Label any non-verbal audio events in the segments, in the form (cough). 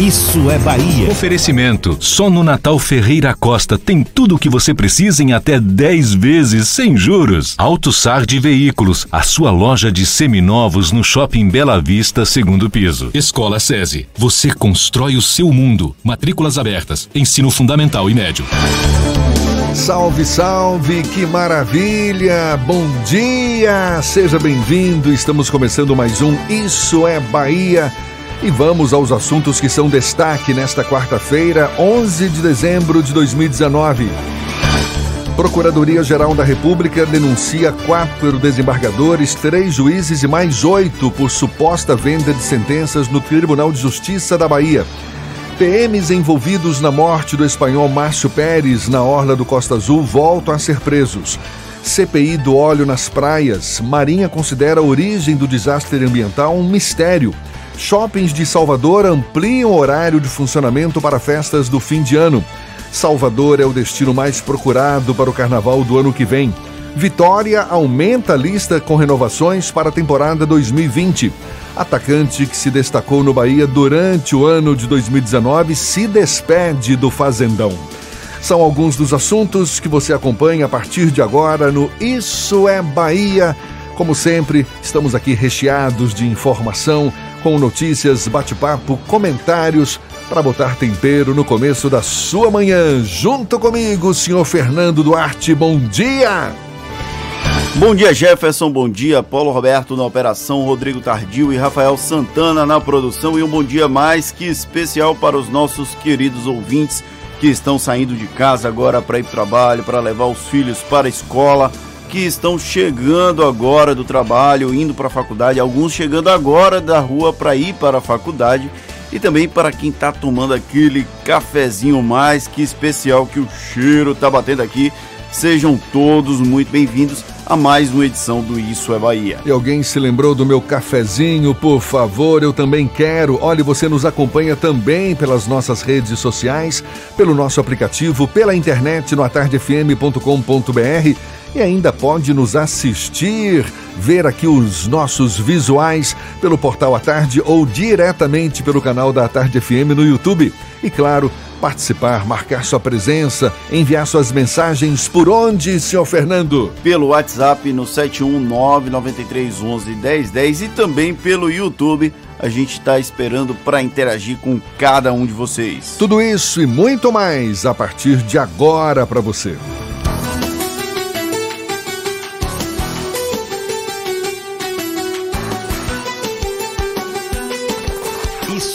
Isso é Bahia. Oferecimento. Só no Natal Ferreira Costa tem tudo o que você precisa em até 10 vezes sem juros. Auto Sard Veículos, a sua loja de seminovos no Shopping Bela Vista, segundo piso. Escola SESI. Você constrói o seu mundo. Matrículas abertas. Ensino fundamental e médio. Salve, salve, que maravilha! Bom dia! Seja bem-vindo. Estamos começando mais um Isso é Bahia. E vamos aos assuntos que são destaque nesta quarta-feira, 11 de dezembro de 2019. Procuradoria-Geral da República denuncia quatro desembargadores, três juízes e mais oito por suposta venda de sentenças no Tribunal de Justiça da Bahia. PMs envolvidos na morte do espanhol Márcio Pérez na orla do Costa Azul voltam a ser presos. CPI do óleo nas praias. Marinha considera a origem do desastre ambiental um mistério. Shoppings de Salvador ampliam o horário de funcionamento para festas do fim de ano. Salvador é o destino mais procurado para o carnaval do ano que vem. Vitória aumenta a lista com renovações para a temporada 2020. Atacante que se destacou no Bahia durante o ano de 2019 se despede do Fazendão. São alguns dos assuntos que você acompanha a partir de agora no Isso é Bahia. Como sempre, estamos aqui recheados de informação, com notícias, bate-papo, comentários para botar tempero no começo da sua manhã. Junto comigo, senhor Fernando Duarte. Bom dia! Bom dia, Jefferson. Bom dia, Paulo Roberto na operação, Rodrigo Tardio e Rafael Santana na produção. E um bom dia mais que especial para os nossos queridos ouvintes que estão saindo de casa agora para ir para o trabalho, para levar os filhos para a escola, que estão chegando agora do trabalho, indo para a faculdade, alguns chegando agora da rua para ir para a faculdade. E também para quem está tomando aquele cafezinho mais que especial que o cheiro está batendo aqui. Sejam todos muito bem-vindos a mais uma edição do Isso é Bahia. E alguém se lembrou do meu cafezinho? Por favor, eu também quero. Olha, você nos acompanha também pelas nossas redes sociais, pelo nosso aplicativo, pela internet no atardefm.com.br e ainda pode nos assistir, ver aqui os nossos visuais pelo portal A Tarde ou diretamente pelo canal da Tarde FM no YouTube. E claro, participar, marcar sua presença, enviar suas mensagens por onde, senhor Fernando? Pelo WhatsApp no 71993111010 e também pelo YouTube. A gente está esperando para interagir com cada um de vocês. Tudo isso e muito mais a partir de agora para você.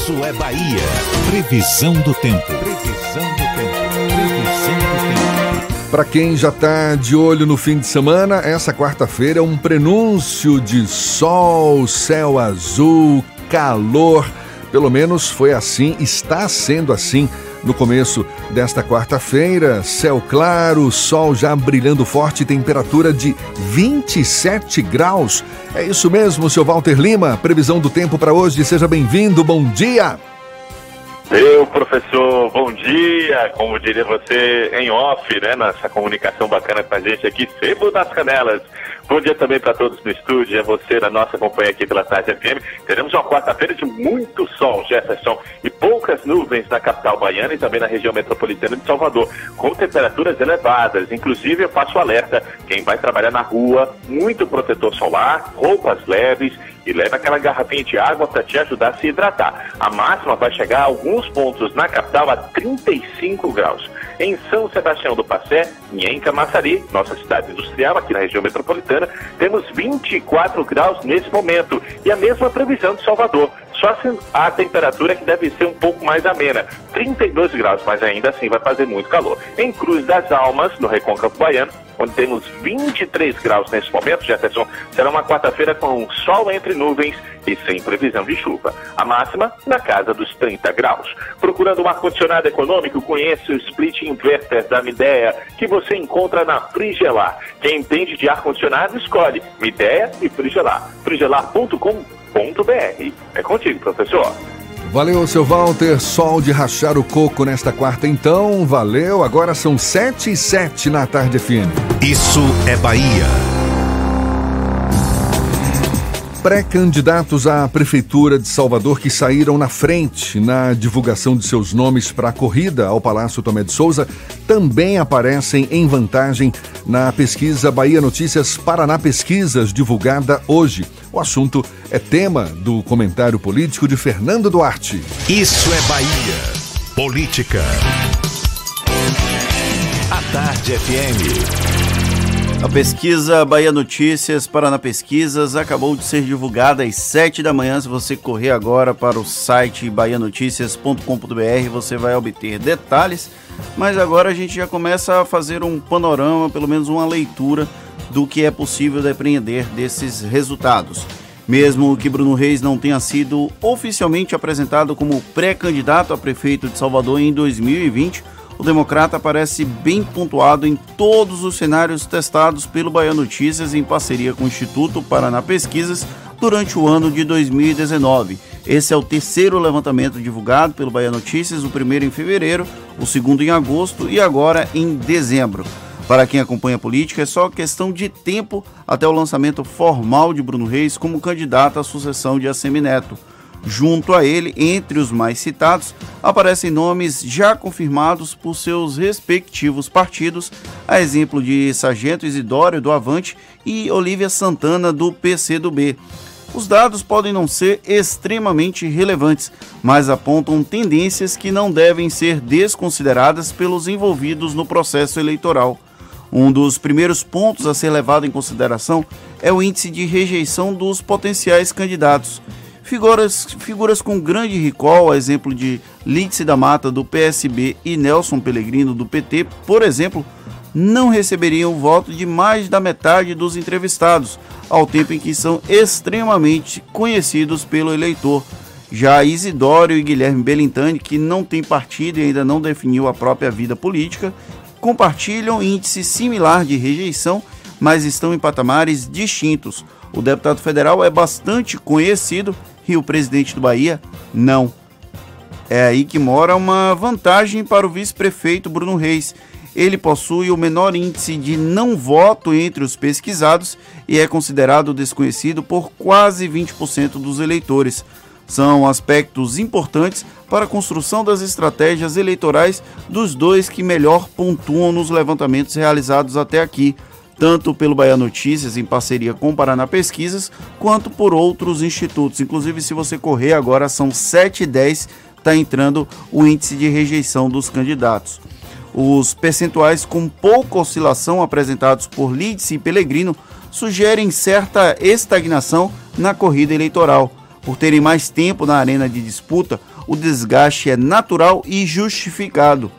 Isso é Bahia. Previsão do tempo. Previsão do tempo. Previsão do tempo. Para quem já está de olho no fim de semana, essa quarta-feira é um prenúncio de sol, céu azul, calor. Pelo menos foi assim, está sendo assim no começo desta quarta-feira. Céu claro, sol já brilhando forte, temperatura de 27 graus. É isso mesmo, seu Walter Lima. Previsão do tempo para hoje. Seja bem-vindo. Bom dia. Meu professor, bom dia! Como diria você em off, né? Nessa comunicação bacana com a gente aqui, Sebo das Canelas. Bom dia também para todos no estúdio, é você na nossa companhia aqui pela Tarde FM. Teremos uma quarta-feira de muito sol, Jefferson, e poucas nuvens na capital baiana e também na região metropolitana de Salvador, com temperaturas elevadas. Inclusive, eu faço alerta, quem vai trabalhar na rua, muito protetor solar, roupas leves e leva aquela garrafinha de água para te ajudar a se hidratar. A máxima vai chegar a alguns pontos na capital a 35 graus em São Sebastião do Passé e em Camaçari, nossa cidade industrial aqui na região metropolitana, temos 24 graus nesse momento e a mesma previsão de Salvador. Só a temperatura que deve ser um pouco mais amena, 32 graus, mas ainda assim vai fazer muito calor. Em Cruz das Almas, no Recôncavo Baiano, onde temos 23 graus nesse momento, Jefferson, será uma quarta-feira com sol entre nuvens e sem previsão de chuva. A máxima na casa dos 30 graus. Procurando um ar-condicionado econômico, conheça o Split Inverter da Midea, que você encontra na Frigelar. Quem entende de ar-condicionado, escolhe Midea e Frigelar. frigelar.com.br. É contigo, professor. Valeu, seu Walter. Sol de rachar o coco nesta quarta, então. Valeu. Agora são sete e sete na tarde fina. Isso é Bahia. Pré-candidatos à Prefeitura de Salvador que saíram na frente na divulgação de seus nomes para a corrida ao Palácio Tomé de Souza também aparecem em vantagem na pesquisa Bahia Notícias Paraná Pesquisas, divulgada hoje. O assunto é tema do comentário político de Fernando Duarte. Isso é Bahia. Política. A Tarde FM. A pesquisa Bahia Notícias, Paraná Pesquisas, acabou de ser divulgada às 7 da manhã. Se você correr agora para o site bahianoticias.com.br, você vai obter detalhes. Mas agora a gente já começa a fazer um panorama, pelo menos uma leitura do que é possível depreender desses resultados. Mesmo que Bruno Reis não tenha sido oficialmente apresentado como pré-candidato a prefeito de Salvador em 2020, o democrata aparece bem pontuado em todos os cenários testados pelo Bahia Notícias em parceria com o Instituto Paraná Pesquisas durante o ano de 2019. Esse é o terceiro levantamento divulgado pelo Bahia Notícias, o primeiro em fevereiro, o segundo em agosto e agora em dezembro. Para quem acompanha a política, é só questão de tempo até o lançamento formal de Bruno Reis como candidato à sucessão de Assemineto. Neto. Junto a ele, entre os mais citados, aparecem nomes já confirmados por seus respectivos partidos, a exemplo de Sargento Isidório do Avante e Olívia Santana do PCdoB. Os dados podem não ser extremamente relevantes, mas apontam tendências que não devem ser desconsideradas pelos envolvidos no processo eleitoral. Um dos primeiros pontos a ser levado em consideração é o índice de rejeição dos potenciais candidatos. Figuras, figuras com grande recall, a exemplo de Lídice da Mata do PSB e Nelson Pellegrino do PT, por exemplo, não receberiam o voto de mais da metade dos entrevistados, ao tempo em que são extremamente conhecidos pelo eleitor. Já Isidório e Guilherme Belintani, que não tem partido e ainda não definiu a própria vida política, compartilham índice similar de rejeição, mas estão em patamares distintos. O deputado federal é bastante conhecido e o presidente do Bahia não. É aí que mora uma vantagem para o vice-prefeito Bruno Reis. Ele possui o menor índice de não voto entre os pesquisados e é considerado desconhecido por quase 20% dos eleitores. São aspectos importantes para a construção das estratégias eleitorais dos dois que melhor pontuam nos levantamentos realizados até aqui tanto pelo Bahia Notícias, em parceria com Paraná Pesquisas, quanto por outros institutos. Inclusive, se você correr agora, são 7 e 10, está entrando o índice de rejeição dos candidatos. Os percentuais com pouca oscilação apresentados por Lídice e Pellegrino sugerem certa estagnação na corrida eleitoral. Por terem mais tempo na arena de disputa, o desgaste é natural e justificado.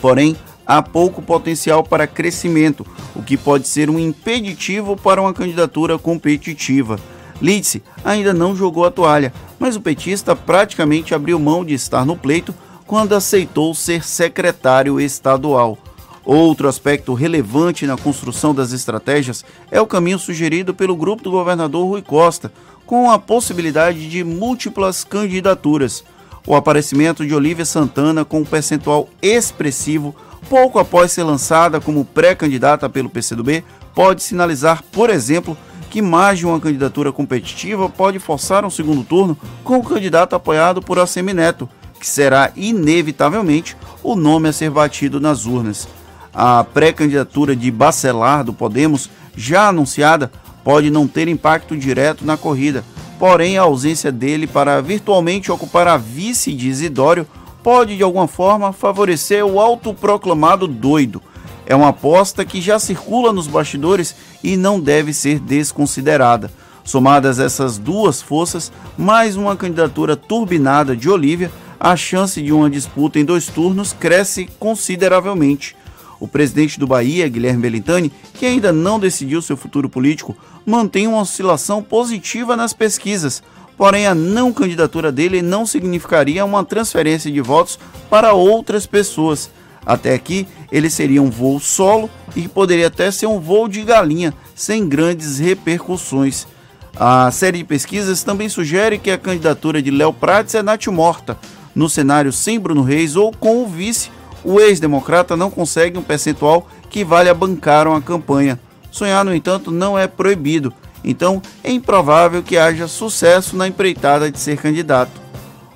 Porém, há pouco potencial para crescimento, o que pode ser um impeditivo para uma candidatura competitiva. Lidse ainda não jogou a toalha, mas o petista praticamente abriu mão de estar no pleito quando aceitou ser secretário estadual. Outro aspecto relevante na construção das estratégias é o caminho sugerido pelo grupo do governador Rui Costa, com a possibilidade de múltiplas candidaturas. O aparecimento de Olívia Santana com um percentual expressivo pouco após ser lançada como pré-candidata pelo PCdoB pode sinalizar, por exemplo, que mais de uma candidatura competitiva pode forçar um segundo turno com o candidato apoiado por Assemineto, que será inevitavelmente o nome a ser batido nas urnas. A pré-candidatura de Bacelar do Podemos, já anunciada, pode não ter impacto direto na corrida, porém a ausência dele para virtualmente ocupar a vice de Isidório pode de alguma forma favorecer o autoproclamado doido. É uma aposta que já circula nos bastidores e não deve ser desconsiderada. Somadas essas duas forças, mais uma candidatura turbinada de Olívia, a chance de uma disputa em dois turnos cresce consideravelmente. O presidente do Bahia, Guilherme Belintani, que ainda não decidiu seu futuro político, mantém uma oscilação positiva nas pesquisas, porém a não candidatura dele não significaria uma transferência de votos para outras pessoas. Até aqui, ele seria um voo solo e poderia até ser um voo de galinha, sem grandes repercussões. A série de pesquisas também sugere que a candidatura de Léo Prates é morta no cenário sem Bruno Reis ou com o vice o ex-democrata não consegue um percentual que vale a bancar uma campanha. Sonhar, no entanto, não é proibido, então é improvável que haja sucesso na empreitada de ser candidato.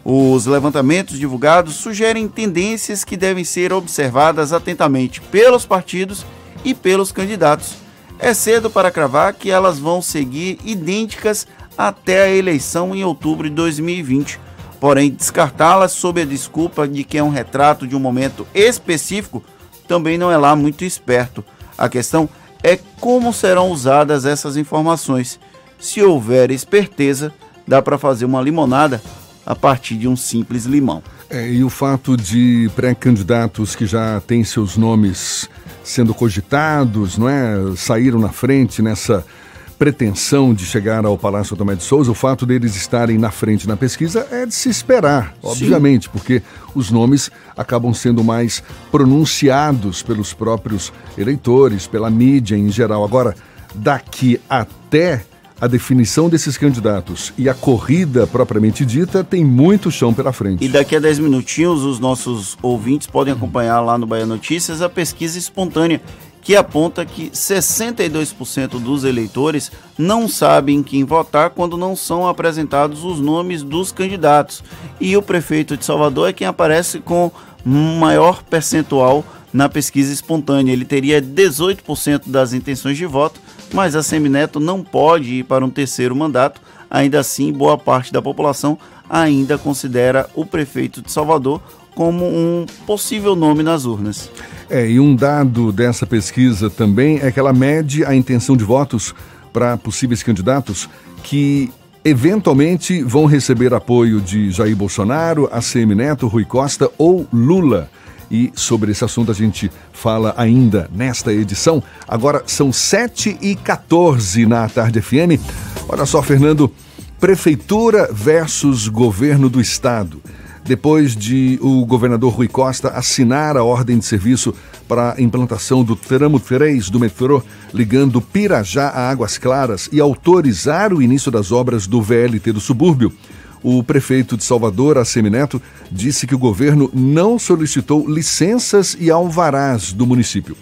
Os levantamentos divulgados sugerem tendências que devem ser observadas atentamente pelos partidos e pelos candidatos. É cedo para cravar que elas vão seguir idênticas até a eleição em outubro de 2020 Porém, descartá-las sob a desculpa de que é um retrato de um momento específico também não é lá muito esperto. A questão é como serão usadas essas informações. Se houver esperteza, dá para fazer uma limonada a partir de um simples limão. É, e o fato de pré-candidatos que já têm seus nomes sendo cogitados, não é, saíram na frente nessa pretensão de chegar ao Palácio Tomé de Souza, o fato deles estarem na frente na pesquisa é de se esperar, obviamente, Sim. porque os nomes acabam sendo mais pronunciados pelos próprios eleitores, pela mídia em geral. Agora, daqui até a definição desses candidatos e a corrida propriamente dita tem muito chão pela frente. E daqui a 10 minutinhos os nossos ouvintes podem acompanhar lá no Bahia Notícias a pesquisa espontânea que aponta que 62% dos eleitores não sabem quem votar quando não são apresentados os nomes dos candidatos. E o prefeito de Salvador é quem aparece com maior percentual na pesquisa espontânea. Ele teria 18% das intenções de voto, mas a Semineto não pode ir para um terceiro mandato. Ainda assim, boa parte da população ainda considera o prefeito de Salvador como um possível nome nas urnas. É, e um dado dessa pesquisa também é que ela mede a intenção de votos para possíveis candidatos que eventualmente vão receber apoio de Jair Bolsonaro, ACM Neto, Rui Costa ou Lula. E sobre esse assunto a gente fala ainda nesta edição. Agora são 7 e 14 na Tarde FM. Olha só, Fernando, Prefeitura versus Governo do Estado depois de o governador Rui Costa assinar a ordem de serviço para a implantação do tramo 3 do metrô ligando Pirajá a Águas Claras e autorizar o início das obras do VLT do subúrbio. O prefeito de Salvador, Assemineto, disse que o governo não solicitou licenças e alvarás do município.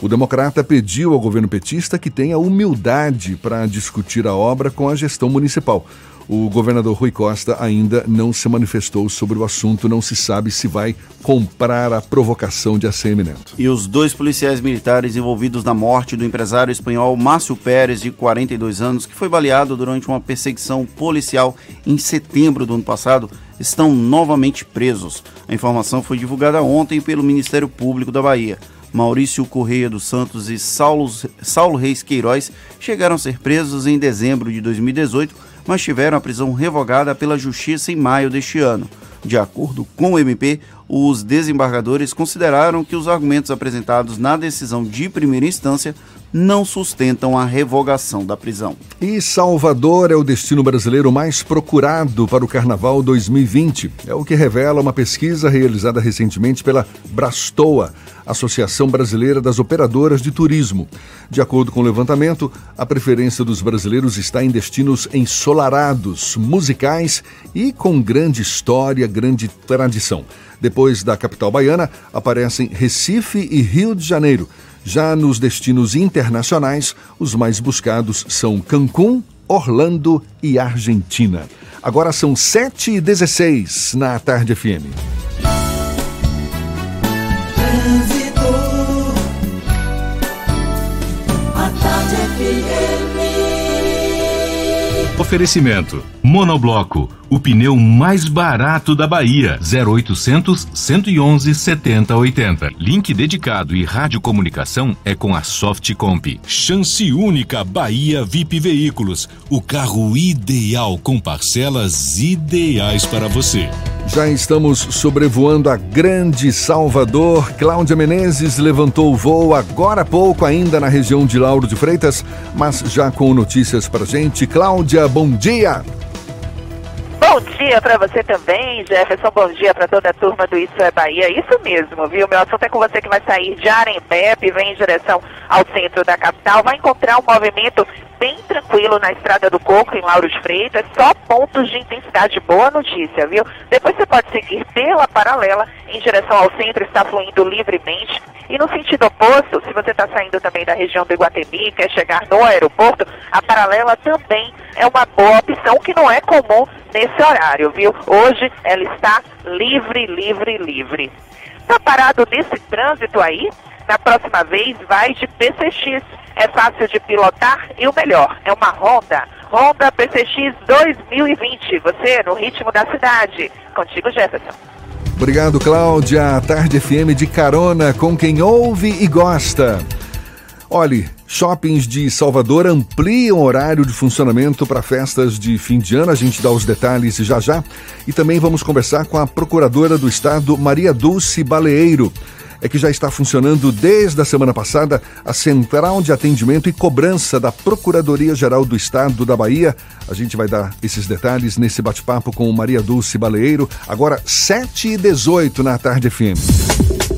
O democrata pediu ao governo petista que tenha humildade para discutir a obra com a gestão municipal. O governador Rui Costa ainda não se manifestou sobre o assunto, não se sabe se vai comprar a provocação de Neto. E os dois policiais militares envolvidos na morte do empresário espanhol Márcio Pérez, de 42 anos, que foi baleado durante uma perseguição policial em setembro do ano passado, estão novamente presos. A informação foi divulgada ontem pelo Ministério Público da Bahia. Maurício Correia dos Santos e Saulo, Saulo Reis Queiroz chegaram a ser presos em dezembro de 2018 mas tiveram a prisão revogada pela Justiça em maio deste ano. De acordo com o MP, os desembargadores consideraram que os argumentos apresentados na decisão de primeira instância não sustentam a revogação da prisão. E Salvador é o destino brasileiro mais procurado para o Carnaval 2020. É o que revela uma pesquisa realizada recentemente pela Brastoa, Associação Brasileira das Operadoras de Turismo. De acordo com o levantamento, a preferência dos brasileiros está em destinos ensolarados, musicais e com grande história, grande tradição. Depois da capital baiana, aparecem Recife e Rio de Janeiro. Já nos destinos internacionais, os mais buscados são Cancún, Orlando e Argentina. Agora são 7h16 na Tarde FM. Oferecimento: Monobloco, o pneu mais barato da Bahia. 0800 111 7080. Link dedicado e radiocomunicação é com a Softcomp. Chance única Bahia VIP Veículos, o carro ideal com parcelas ideais para você. Já estamos sobrevoando a grande Salvador. Cláudia Menezes levantou o voo agora há pouco, ainda na região de Lauro de Freitas, mas já com notícias para gente. Cláudia, bom dia! Bom dia para você também, Jefferson. Bom dia para toda a turma do Isso é Bahia. Isso mesmo, viu? Meu assunto é com você que vai sair de Arembepe, vem em direção ao centro da capital. Vai encontrar um movimento bem tranquilo na Estrada do Coco, em Lauro de Freitas, só pontos de intensidade. Boa notícia, viu? Depois você pode seguir pela paralela em direção ao centro, está fluindo livremente. E no sentido oposto, se você está saindo também da região do Iguatemi, quer chegar no aeroporto, a paralela também é uma boa opção que não é comum nesse horário, viu? Hoje ela está livre, livre, livre. Tá parado nesse trânsito aí? Na próxima vez vai de PCX é fácil de pilotar e o melhor, é uma Honda. Honda PCX 2020. Você no ritmo da cidade. Contigo, Jefferson. Obrigado, Cláudia. Tarde FM de carona com quem ouve e gosta. Olhe, shoppings de Salvador ampliam o horário de funcionamento para festas de fim de ano. A gente dá os detalhes já já. E também vamos conversar com a procuradora do estado, Maria Dulce Baleeiro é que já está funcionando desde a semana passada a Central de Atendimento e Cobrança da Procuradoria-Geral do Estado da Bahia. A gente vai dar esses detalhes nesse bate-papo com Maria Dulce Baleeiro, agora 7 e 18 na Tarde FM.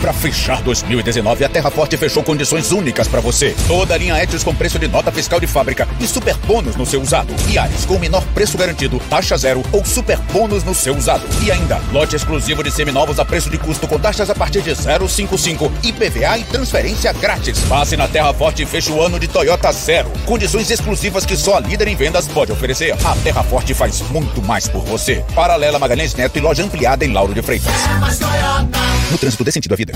Para fechar 2019, a Terra Forte fechou condições únicas para você. Toda a linha Etios com preço de nota fiscal de fábrica e super bônus no seu usado. E Ares com menor preço garantido, taxa zero ou super bônus no seu usado. E ainda, lote exclusivo de seminovos a preço de custo com taxas a partir de 0,55, IPVA e transferência grátis. Passe na Terra Forte e feche o ano de Toyota Zero. Condições exclusivas que só a líder em vendas pode oferecer. A Terra Forte faz muito mais por você. Paralela Magalhães Neto e loja ampliada em Lauro de Freitas. No trânsito dê sentido à vida.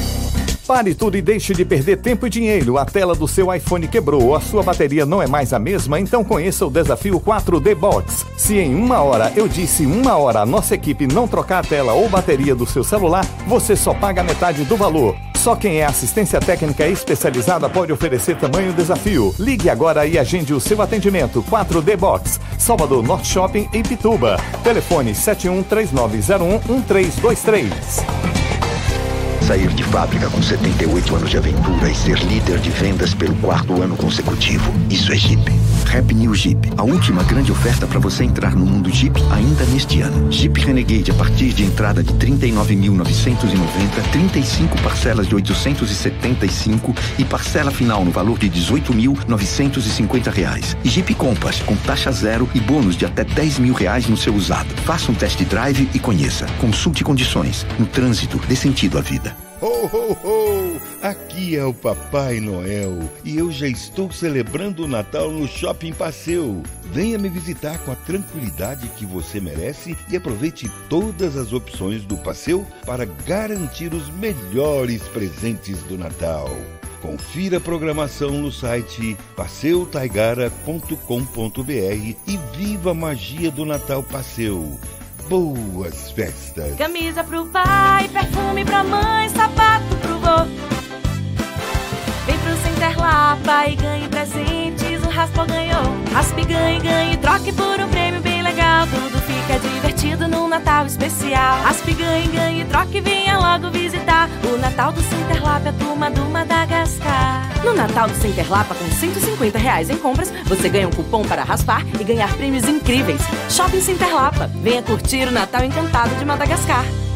Pare tudo e deixe de perder tempo e dinheiro. A tela do seu iPhone quebrou ou a sua bateria não é mais a mesma, então conheça o desafio 4D Box. Se em uma hora, eu disse uma hora, a nossa equipe não trocar a tela ou bateria do seu celular, você só paga metade do valor. Só quem é assistência técnica especializada pode oferecer tamanho desafio. Ligue agora e agende o seu atendimento 4D Box, Salvador Norte Shopping em Pituba. Telefone 713901 1323. Sair de fábrica com 78 anos de aventura e ser líder de vendas pelo quarto ano consecutivo. Isso é Jeep. Rap New Jeep. A última grande oferta para você entrar no mundo Jeep ainda neste ano. Jeep Renegade a partir de entrada de 39.990, 35 parcelas de 875 e parcela final no valor de 18.950 reais. E Jeep Compass com taxa zero e bônus de até 10 mil reais no seu usado. Faça um test drive e conheça. Consulte condições. No trânsito, dê sentido à vida. Ho, ho, ho! Aqui é o Papai Noel e eu já estou celebrando o Natal no Shopping Passeu. Venha me visitar com a tranquilidade que você merece e aproveite todas as opções do Passeu para garantir os melhores presentes do Natal. Confira a programação no site passeutaigara.com.br e viva a magia do Natal Passeu. Boas festas! Camisa pro pai, perfume pra mãe, sapato pro vô. Vem pro Center Lapa e ganhe presentes, um raspou, ganhou. Raspe, ganhe, ganhe, troque por um prêmio legal. Tudo fica divertido no Natal especial. Raspe, ganhe, ganhe, troque, venha logo visitar. O Natal do Cinterlap, a turma do Madagascar. No Natal do Cinterlapa, com 150 reais em compras, você ganha um cupom para raspar e ganhar prêmios incríveis. Shopping Cinterlapa. Venha curtir o Natal encantado de Madagascar.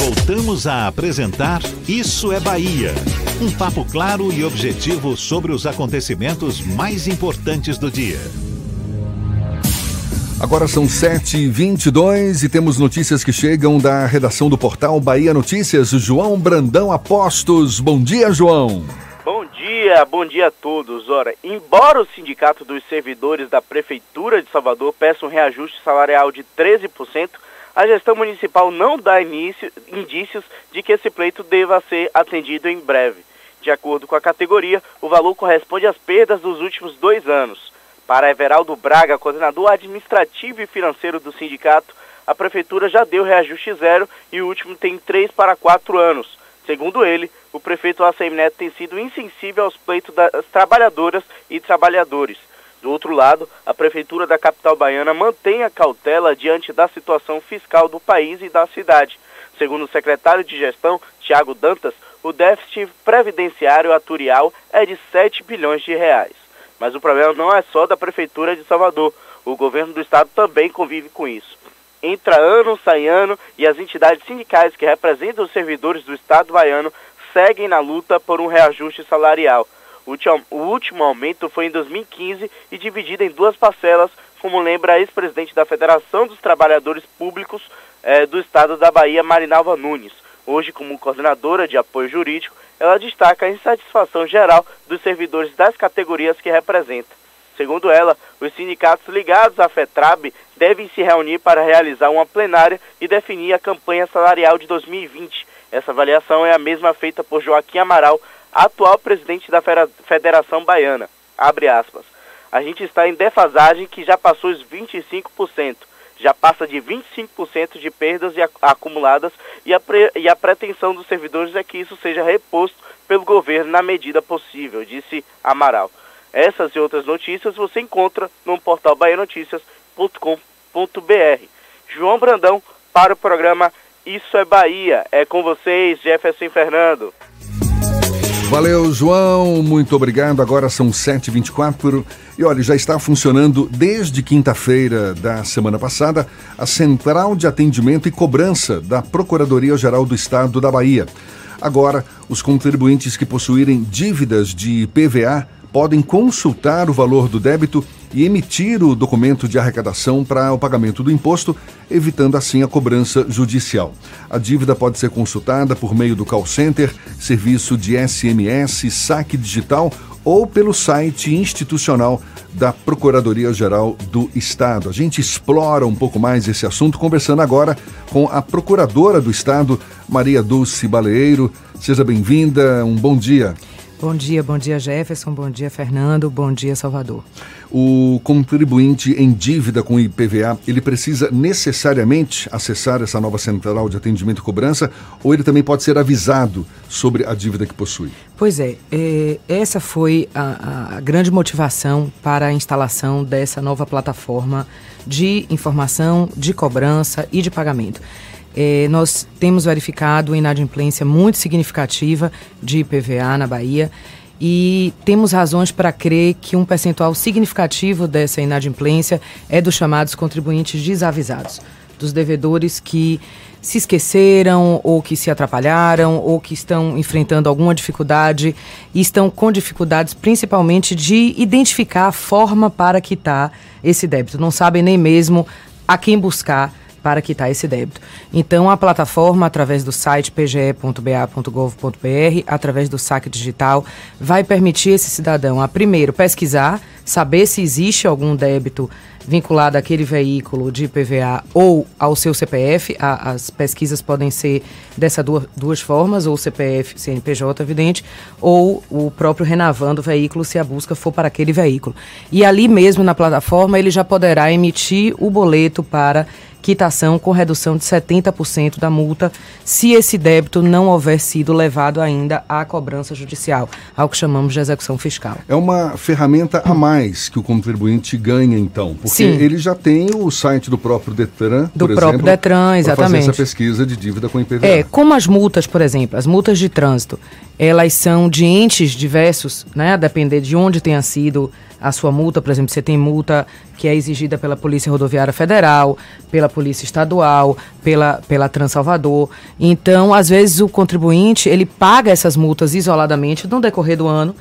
Voltamos a apresentar Isso é Bahia. Um papo claro e objetivo sobre os acontecimentos mais importantes do dia. Agora são 7h22 e temos notícias que chegam da redação do portal Bahia Notícias. João Brandão Apostos. Bom dia, João. Bom dia, bom dia a todos. Ora, embora o Sindicato dos Servidores da Prefeitura de Salvador peça um reajuste salarial de 13%, a gestão municipal não dá indícios de que esse pleito deva ser atendido em breve. De acordo com a categoria, o valor corresponde às perdas dos últimos dois anos. Para Everaldo Braga, coordenador administrativo e financeiro do sindicato, a prefeitura já deu reajuste zero e o último tem três para quatro anos. Segundo ele, o prefeito ACM Neto tem sido insensível aos pleitos das trabalhadoras e trabalhadores. Do outro lado, a Prefeitura da capital baiana mantém a cautela diante da situação fiscal do país e da cidade. Segundo o secretário de Gestão, Tiago Dantas, o déficit previdenciário atuarial é de 7 bilhões de reais. Mas o problema não é só da Prefeitura de Salvador. O governo do estado também convive com isso. Entra ano, sai ano e as entidades sindicais que representam os servidores do estado baiano seguem na luta por um reajuste salarial. O último aumento foi em 2015 e dividido em duas parcelas, como lembra a ex-presidente da Federação dos Trabalhadores Públicos eh, do Estado da Bahia, Marinalva Nunes. Hoje, como coordenadora de apoio jurídico, ela destaca a insatisfação geral dos servidores das categorias que representa. Segundo ela, os sindicatos ligados à FETRAB devem se reunir para realizar uma plenária e definir a campanha salarial de 2020. Essa avaliação é a mesma feita por Joaquim Amaral, atual presidente da Federação Baiana. Abre aspas. A gente está em defasagem que já passou os 25%. Já passa de 25% de perdas acumuladas e a, pre, e a pretensão dos servidores é que isso seja reposto pelo governo na medida possível, disse Amaral. Essas e outras notícias você encontra no portal baianoticias.com.br. João Brandão para o programa Isso é Bahia. É com vocês, Jefferson Fernando. Valeu, João. Muito obrigado. Agora são 7h24. E olha, já está funcionando desde quinta-feira da semana passada a Central de Atendimento e Cobrança da Procuradoria-Geral do Estado da Bahia. Agora, os contribuintes que possuírem dívidas de PVA podem consultar o valor do débito e emitir o documento de arrecadação para o pagamento do imposto, evitando assim a cobrança judicial. A dívida pode ser consultada por meio do call center, serviço de SMS, saque digital ou pelo site institucional da Procuradoria-Geral do Estado. A gente explora um pouco mais esse assunto conversando agora com a Procuradora do Estado, Maria Dulce Baleeiro. Seja bem-vinda, um bom dia. Bom dia, bom dia Jefferson, bom dia Fernando, bom dia Salvador. O contribuinte em dívida com IPVA, ele precisa necessariamente acessar essa nova central de atendimento e cobrança ou ele também pode ser avisado sobre a dívida que possui? Pois é, é essa foi a, a grande motivação para a instalação dessa nova plataforma de informação, de cobrança e de pagamento. É, nós temos verificado uma inadimplência muito significativa de IPVA na Bahia e temos razões para crer que um percentual significativo dessa inadimplência é dos chamados contribuintes desavisados, dos devedores que se esqueceram ou que se atrapalharam ou que estão enfrentando alguma dificuldade e estão com dificuldades principalmente de identificar a forma para quitar esse débito. Não sabem nem mesmo a quem buscar para quitar esse débito. Então, a plataforma, através do site pge.ba.gov.br, através do saque digital, vai permitir esse cidadão a, primeiro, pesquisar, saber se existe algum débito vinculado àquele veículo de IPVA ou ao seu CPF. A, as pesquisas podem ser dessas duas, duas formas, ou CPF, CNPJ, evidente, ou o próprio renavando o veículo, se a busca for para aquele veículo. E ali mesmo na plataforma, ele já poderá emitir o boleto para quitação com redução de 70% da multa se esse débito não houver sido levado ainda à cobrança judicial, ao que chamamos de execução fiscal. É uma ferramenta a mais que o contribuinte ganha, então, porque Sim. ele já tem o site do próprio Detran, Do por próprio exemplo, Detran, exatamente. fazer essa pesquisa de dívida com IPVA. É, como as multas, por exemplo, as multas de trânsito, elas são de entes diversos, né? A depender de onde tenha sido a sua multa, por exemplo, você tem multa que é exigida pela Polícia Rodoviária Federal, pela Polícia Estadual, pela, pela Transalvador. Então, às vezes, o contribuinte, ele paga essas multas isoladamente no decorrer do ano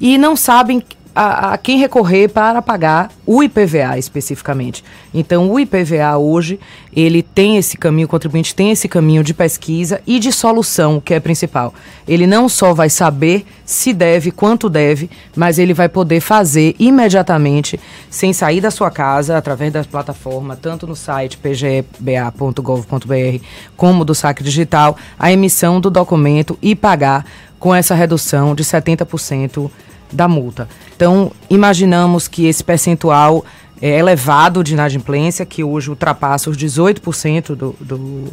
e não sabem a, a quem recorrer para pagar o IPVA especificamente. Então, o IPVA hoje, ele tem esse caminho, o contribuinte tem esse caminho de pesquisa e de solução, que é principal. Ele não só vai saber se deve, quanto deve, mas ele vai poder fazer imediatamente, sem sair da sua casa, através da plataforma, tanto no site pgba.gov.br, como do saque digital, a emissão do documento e pagar com essa redução de 70% da multa. Então, imaginamos que esse percentual é elevado de inadimplência, que hoje ultrapassa os 18% do, do,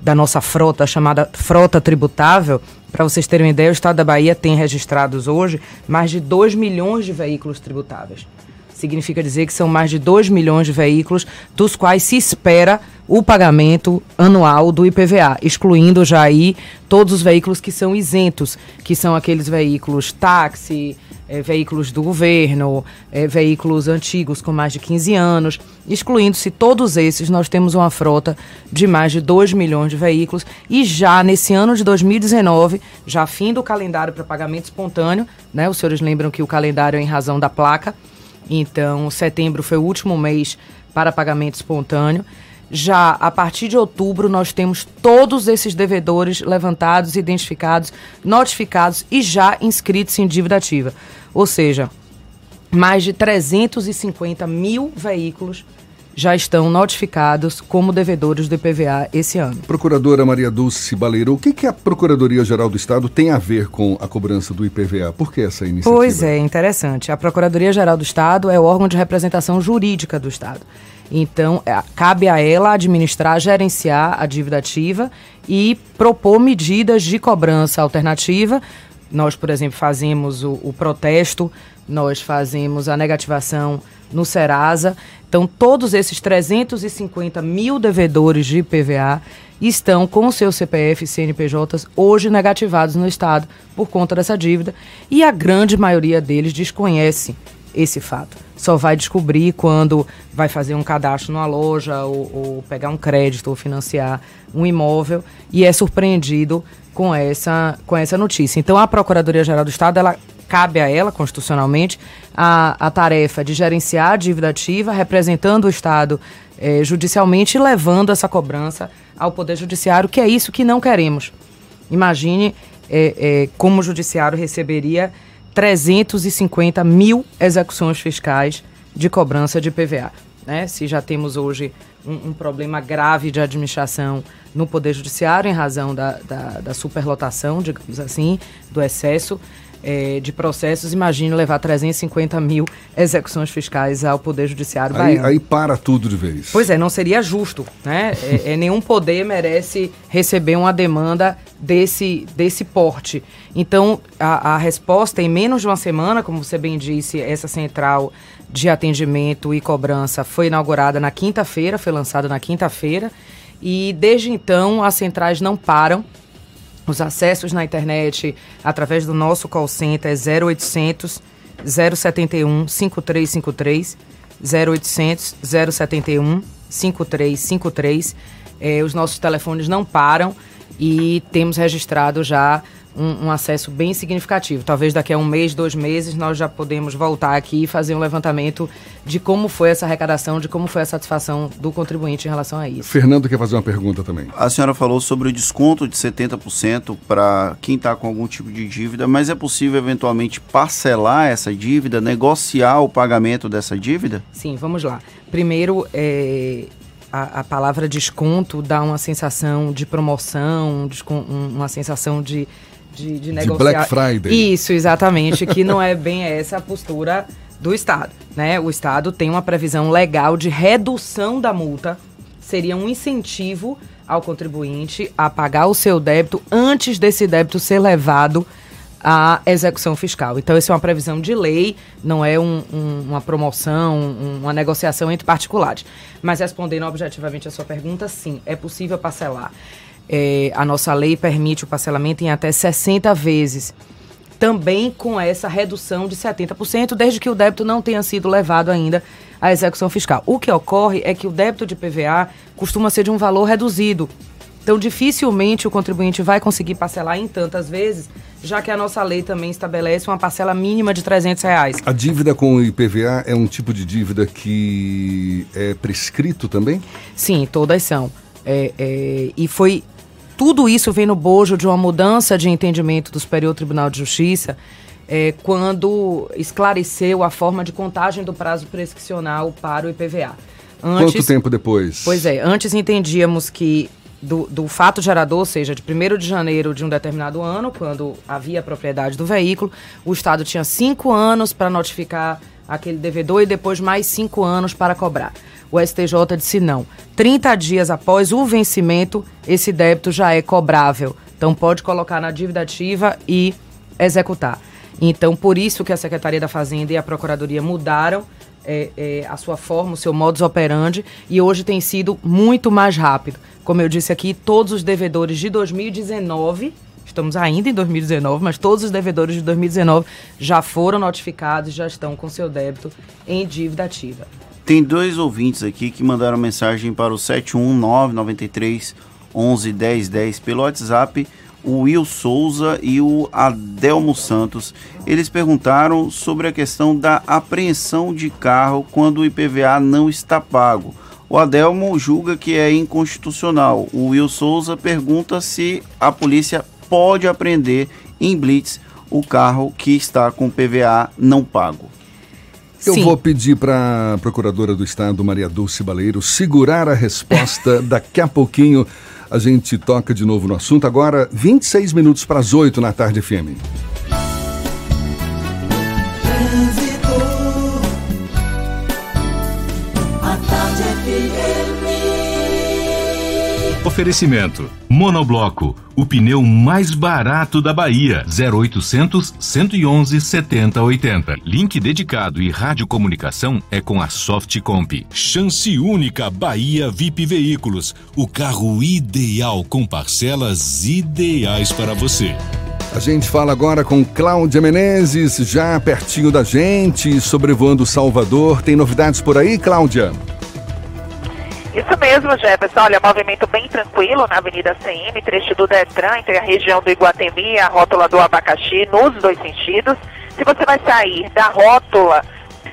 da nossa frota, chamada frota tributável. Para vocês terem uma ideia, o Estado da Bahia tem registrados hoje mais de 2 milhões de veículos tributáveis. Significa dizer que são mais de 2 milhões de veículos, dos quais se espera o pagamento anual do IPVA, excluindo já aí todos os veículos que são isentos, que são aqueles veículos táxi, eh, veículos do governo, eh, veículos antigos com mais de 15 anos. Excluindo-se todos esses, nós temos uma frota de mais de 2 milhões de veículos e já nesse ano de 2019, já fim do calendário para pagamento espontâneo, né? Os senhores lembram que o calendário é em razão da placa, então, setembro foi o último mês para pagamento espontâneo. Já a partir de outubro, nós temos todos esses devedores levantados, identificados, notificados e já inscritos em dívida ativa. Ou seja, mais de 350 mil veículos já estão notificados como devedores do IPVA esse ano. Procuradora Maria Dulce Baleiro, o que, que a Procuradoria-Geral do Estado tem a ver com a cobrança do IPVA? Por que essa iniciativa? Pois é, interessante. A Procuradoria-Geral do Estado é o órgão de representação jurídica do Estado. Então, é, cabe a ela administrar, gerenciar a dívida ativa e propor medidas de cobrança alternativa. Nós, por exemplo, fazemos o, o protesto, nós fazemos a negativação no Serasa. Então, todos esses 350 mil devedores de IPVA estão com seus CPF e CNPJs hoje negativados no Estado por conta dessa dívida e a grande maioria deles desconhece esse fato. Só vai descobrir quando vai fazer um cadastro numa loja ou, ou pegar um crédito ou financiar um imóvel e é surpreendido com essa, com essa notícia. Então, a Procuradoria-Geral do Estado, ela cabe a ela, constitucionalmente, a, a tarefa de gerenciar a dívida ativa, representando o Estado eh, judicialmente e levando essa cobrança ao Poder Judiciário, que é isso que não queremos. Imagine eh, eh, como o Judiciário receberia 350 mil execuções fiscais de cobrança de PVA. Né? Se já temos hoje um, um, problema grave de administração no Poder Judiciário em razão da, da, da superlotação, digamos assim, do excesso é, de processos, imagine levar 350 mil execuções fiscais ao Poder Judiciário aí, baiano. Aí para tudo de vez. Pois é, não seria justo. Né? é, é, nenhum poder merece receber uma demanda desse, desse porte. Então, a, a resposta, em menos de uma semana, como você bem disse, essa central de atendimento e cobrança foi inaugurada na quinta-feira, foi lançada na quinta-feira. E desde então as centrais não param. Os acessos na internet através do nosso call center é 0800 071 5353 0800 071 5353. É, os nossos telefones não param e temos registrado já um, um, acesso bem significativo. Talvez daqui a um mês, dois meses, nós já podemos voltar aqui e fazer um levantamento de como foi essa arrecadação, de como foi a satisfação do contribuinte em relação a isso. Fernando quer fazer uma pergunta também. A senhora falou sobre o desconto de 70% para quem está com algum tipo de dívida, mas é possível eventualmente parcelar essa dívida, negociar o pagamento dessa dívida? Sim, vamos lá. Primeiro, é, a, a, palavra desconto dá uma sensação de promoção, de, uma sensação de de, de negociar. De Black Friday. Isso, exatamente, que não é bem essa a postura do Estado. Né? O Estado tem uma previsão legal de redução da multa, seria um incentivo ao contribuinte a pagar o seu débito antes desse débito ser levado à execução fiscal. Então, isso é uma previsão de lei, não é um, um, uma promoção, um, uma negociação entre particulares. Mas respondendo objetivamente a sua pergunta, sim, é possível parcelar. É, a nossa lei permite o parcelamento em até 60 vezes. Também com essa redução de 70%, desde que o débito não tenha sido levado ainda à execução fiscal. O que ocorre é que o débito de PVA costuma ser de um valor reduzido. Então, dificilmente o contribuinte vai conseguir parcelar em tantas vezes, já que a nossa lei também estabelece uma parcela mínima de 300 reais. A dívida com o IPVA é um tipo de dívida que é prescrito também? Sim, todas são. É, é, e foi tudo isso vem no bojo de uma mudança de entendimento do Superior Tribunal de Justiça é, quando esclareceu a forma de contagem do prazo prescricional para o IPVA. Antes, Quanto tempo depois? Pois é, antes entendíamos que do, do, fato gerador, ou seja, de 1 de janeiro de um determinado ano, quando havia a propriedade do veículo, o Estado tinha cinco anos para notificar aquele devedor e depois mais cinco anos para cobrar. O STJ disse não. 30 dias após o vencimento, esse débito já é cobrável. Então pode colocar na dívida ativa e executar. Então, por isso que a Secretaria da Fazenda e a Procuradoria mudaram é, é, a sua forma, o seu modus operandi, e hoje tem sido muito mais rápido. Como eu disse aqui, todos os devedores de 2019, estamos ainda em 2019, mas todos os devedores de 2019 já foram notificados, já estão com seu débito em dívida ativa. Tem dois ouvintes aqui que mandaram mensagem para o 71993 11 10 10 pelo WhatsApp, o Will Souza e o Adelmo Santos. Eles perguntaram sobre a questão da apreensão de carro quando o IPVA não está pago. O Adelmo julga que é inconstitucional. O Will Souza pergunta se a polícia pode apreender em blitz o carro que está com PVA não pago. Eu Sim. vou pedir para a Procuradora do Estado, Maria Dulce Baleiro, segurar a resposta. (laughs) Daqui a pouquinho a gente toca de novo no assunto. Agora, 26 minutos para as 8 na tarde, FM. Oferecimento: Monobloco, o pneu mais barato da Bahia. 0800 111 7080. Link dedicado e radiocomunicação é com a Softcomp. Chance única Bahia VIP Veículos, o carro ideal com parcelas ideais para você. A gente fala agora com Cláudia Menezes, já pertinho da gente, sobrevoando Salvador. Tem novidades por aí, Cláudia? Isso mesmo, Jefferson. Olha, movimento bem tranquilo na Avenida CM, trecho do Detran, entre a região do Iguatemi e a rótula do Abacaxi, nos dois sentidos. Se você vai sair da rótula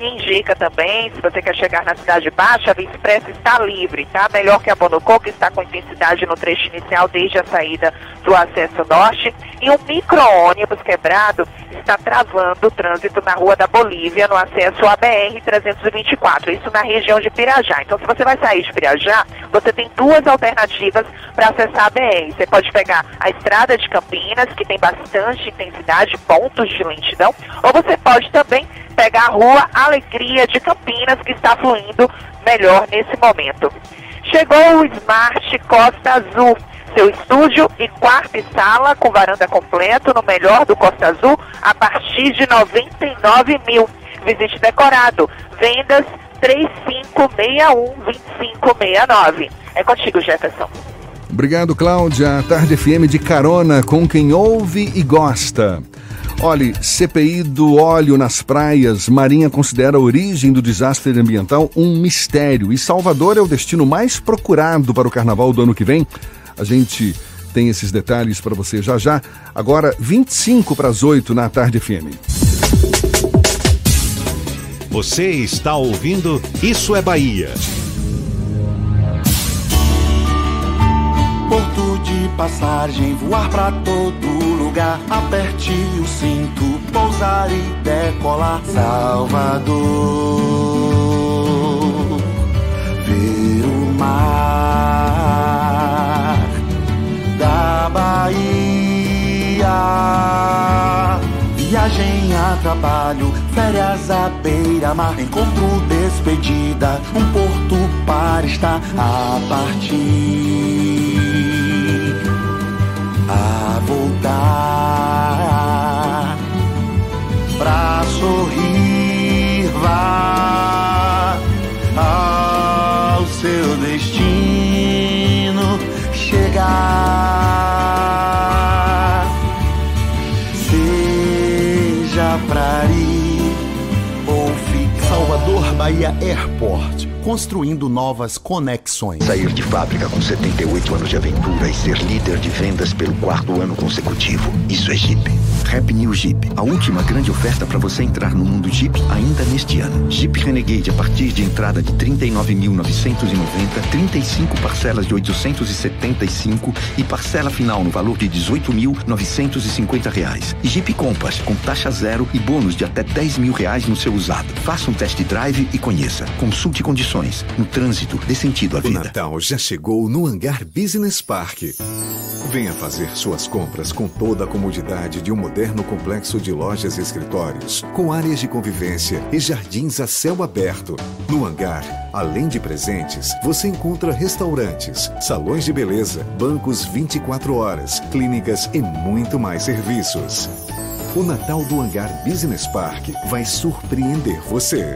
indica também, se você quer chegar na Cidade Baixa, a Via Expressa está livre, tá? Melhor que a Bonocô, que está com intensidade no trecho inicial desde a saída do acesso norte. E um micro-ônibus quebrado está travando o trânsito na Rua da Bolívia, no acesso à BR-324, isso na região de Pirajá. Então, se você vai sair de Pirajá, você tem duas alternativas para acessar a BR. Você pode pegar a Estrada de Campinas, que tem bastante intensidade, pontos de lentidão, ou você pode também pegar a Rua Alegria de Campinas, que está fluindo melhor nesse momento. Chegou o Smart Costa Azul, seu estúdio e quarto e sala com varanda completa no melhor do Costa Azul a partir de 99 mil. Visite decorado. Vendas 3561-2569. É contigo, Jefferson. Obrigado, Cláudia. Tarde FM de carona com quem ouve e gosta. Olhe, CPI do óleo nas praias. Marinha considera a origem do desastre ambiental um mistério. E Salvador é o destino mais procurado para o carnaval do ano que vem. A gente tem esses detalhes para você já já. Agora, 25 para as 8 na Tarde FM. Você está ouvindo Isso é Bahia. Passagem, voar pra todo lugar. Aperte o cinto, pousar e decolar. Salvador, ver o mar da Bahia. Viagem a trabalho, férias à beira-mar. Encontro, despedida, um porto para estar a partir a voltar pra sorrir vá ao seu destino chegar. Seja pra ir ou ficar. Salvador Bahia Airport, construindo novas conexões. Sair de fábrica com 78 anos de aventura e ser líder de vendas pelo quarto ano consecutivo. Isso é Jeep. Rap New Jeep, a última grande oferta para você entrar no mundo Jeep ainda neste ano. Jeep Renegade a partir de entrada de 39.990, 35 parcelas de 875 e parcela final no valor de 18.950 reais. E Jeep Compass com taxa zero e bônus de até 10 mil reais no seu usado. Faça um test drive e conheça. Consulte condições. No trânsito, dê sentido à O vida. Natal já chegou no Hangar Business Park. Venha fazer suas compras com toda a comodidade de um moderno complexo de lojas e escritórios, com áreas de convivência e jardins a céu aberto. No hangar, além de presentes, você encontra restaurantes, salões de beleza, bancos 24 horas, clínicas e muito mais serviços. O Natal do Hangar Business Park vai surpreender você.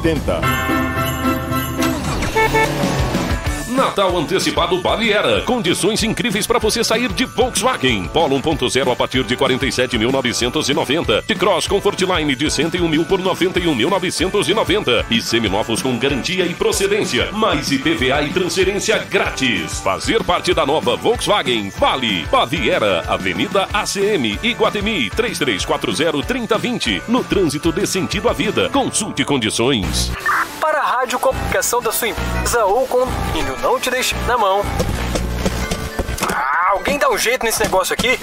80. Natal antecipado Baliera. Condições incríveis para você sair de Volkswagen. Polo 1.0 a partir de 47.990. De Cross Comfortline de 101 mil por 91.990. E seminovos com garantia e procedência. Mais IPVA e transferência grátis. Fazer parte da nova Volkswagen Vale. Baviera, Avenida ACM, Iguatemi, 3340-3020. No trânsito dê sentido à vida. Consulte condições. Para a rádio comunicação da sua empresa ou condomínio não te deixe na mão. Ah, alguém dá um jeito nesse negócio aqui?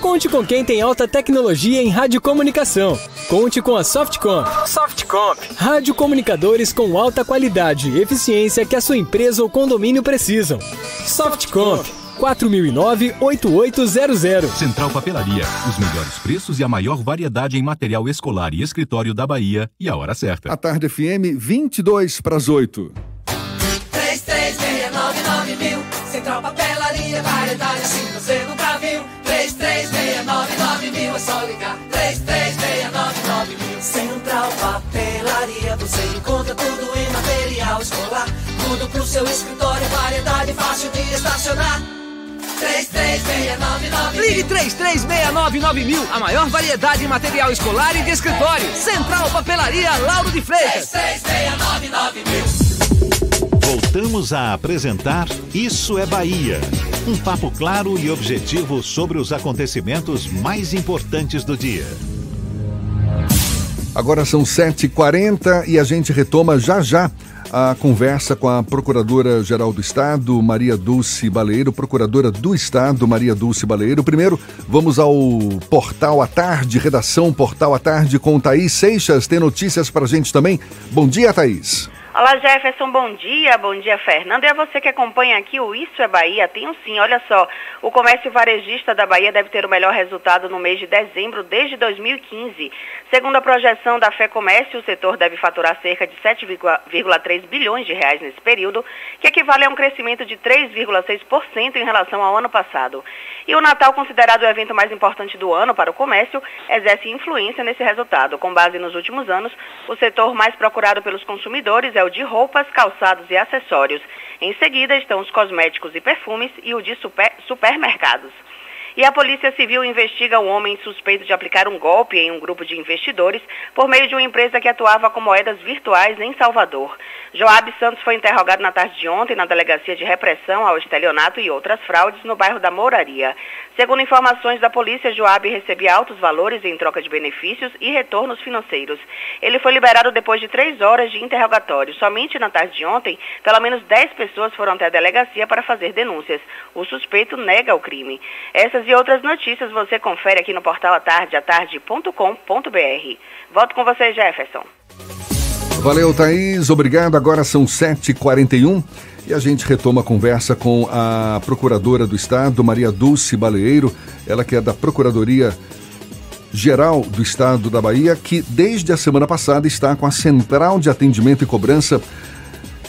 Conte com quem tem alta tecnologia em radiocomunicação. Conte com a Softcomp. Softcomp. Radiocomunicadores com alta qualidade e eficiência que a sua empresa ou condomínio precisam. Softcomp. 4009-8800. Central Papelaria. Os melhores preços e a maior variedade em material escolar e escritório da Bahia. E a hora certa. A Tarde FM, 22 para as 8. 3369 mil. Central Papelaria, variedade assim você nunca viu. 3369 mil, é só ligar. 3369 mil. Central Papelaria, você encontra tudo em material escolar. Tudo pro seu escritório, variedade fácil de estacionar. 3369 Ligue 3369 mil, a maior variedade em material escolar e de escritório. Central Papelaria Lauro de Freitas. 3369 mil. Voltamos a apresentar Isso é Bahia. Um papo claro e objetivo sobre os acontecimentos mais importantes do dia. Agora são 7h40 e a gente retoma já já a conversa com a Procuradora-Geral do Estado, Maria Dulce Baleiro, Procuradora do Estado, Maria Dulce Baleiro. Primeiro, vamos ao Portal à Tarde, redação Portal à Tarde com Thaís Seixas. Tem notícias pra gente também? Bom dia, Thaís. Olá Jefferson, bom dia, bom dia Fernando. E a você que acompanha aqui o Isso é Bahia, tenho sim, olha só, o comércio varejista da Bahia deve ter o melhor resultado no mês de dezembro desde 2015. Segundo a projeção da Fé Comércio, o setor deve faturar cerca de 7,3 bilhões de reais nesse período, que equivale a um crescimento de 3,6% em relação ao ano passado. E o Natal, considerado o evento mais importante do ano para o comércio, exerce influência nesse resultado. Com base nos últimos anos, o setor mais procurado pelos consumidores é o de roupas, calçados e acessórios. Em seguida estão os cosméticos e perfumes e o de super, supermercados. E a Polícia Civil investiga um homem suspeito de aplicar um golpe em um grupo de investidores por meio de uma empresa que atuava com moedas virtuais em Salvador. Joab Santos foi interrogado na tarde de ontem na Delegacia de Repressão ao Estelionato e outras fraudes no bairro da Mouraria. Segundo informações da polícia, Joab recebia altos valores em troca de benefícios e retornos financeiros. Ele foi liberado depois de três horas de interrogatório. Somente na tarde de ontem, pelo menos dez pessoas foram até a delegacia para fazer denúncias. O suspeito nega o crime. Essas e outras notícias você confere aqui no portal atardeatarde.com.br. Volto com você, Jefferson. Valeu, Thaís. Obrigado. Agora são 7h41 e a gente retoma a conversa com a Procuradora do Estado, Maria Dulce Baleeiro, ela que é da Procuradoria Geral do Estado da Bahia, que desde a semana passada está com a Central de Atendimento e Cobrança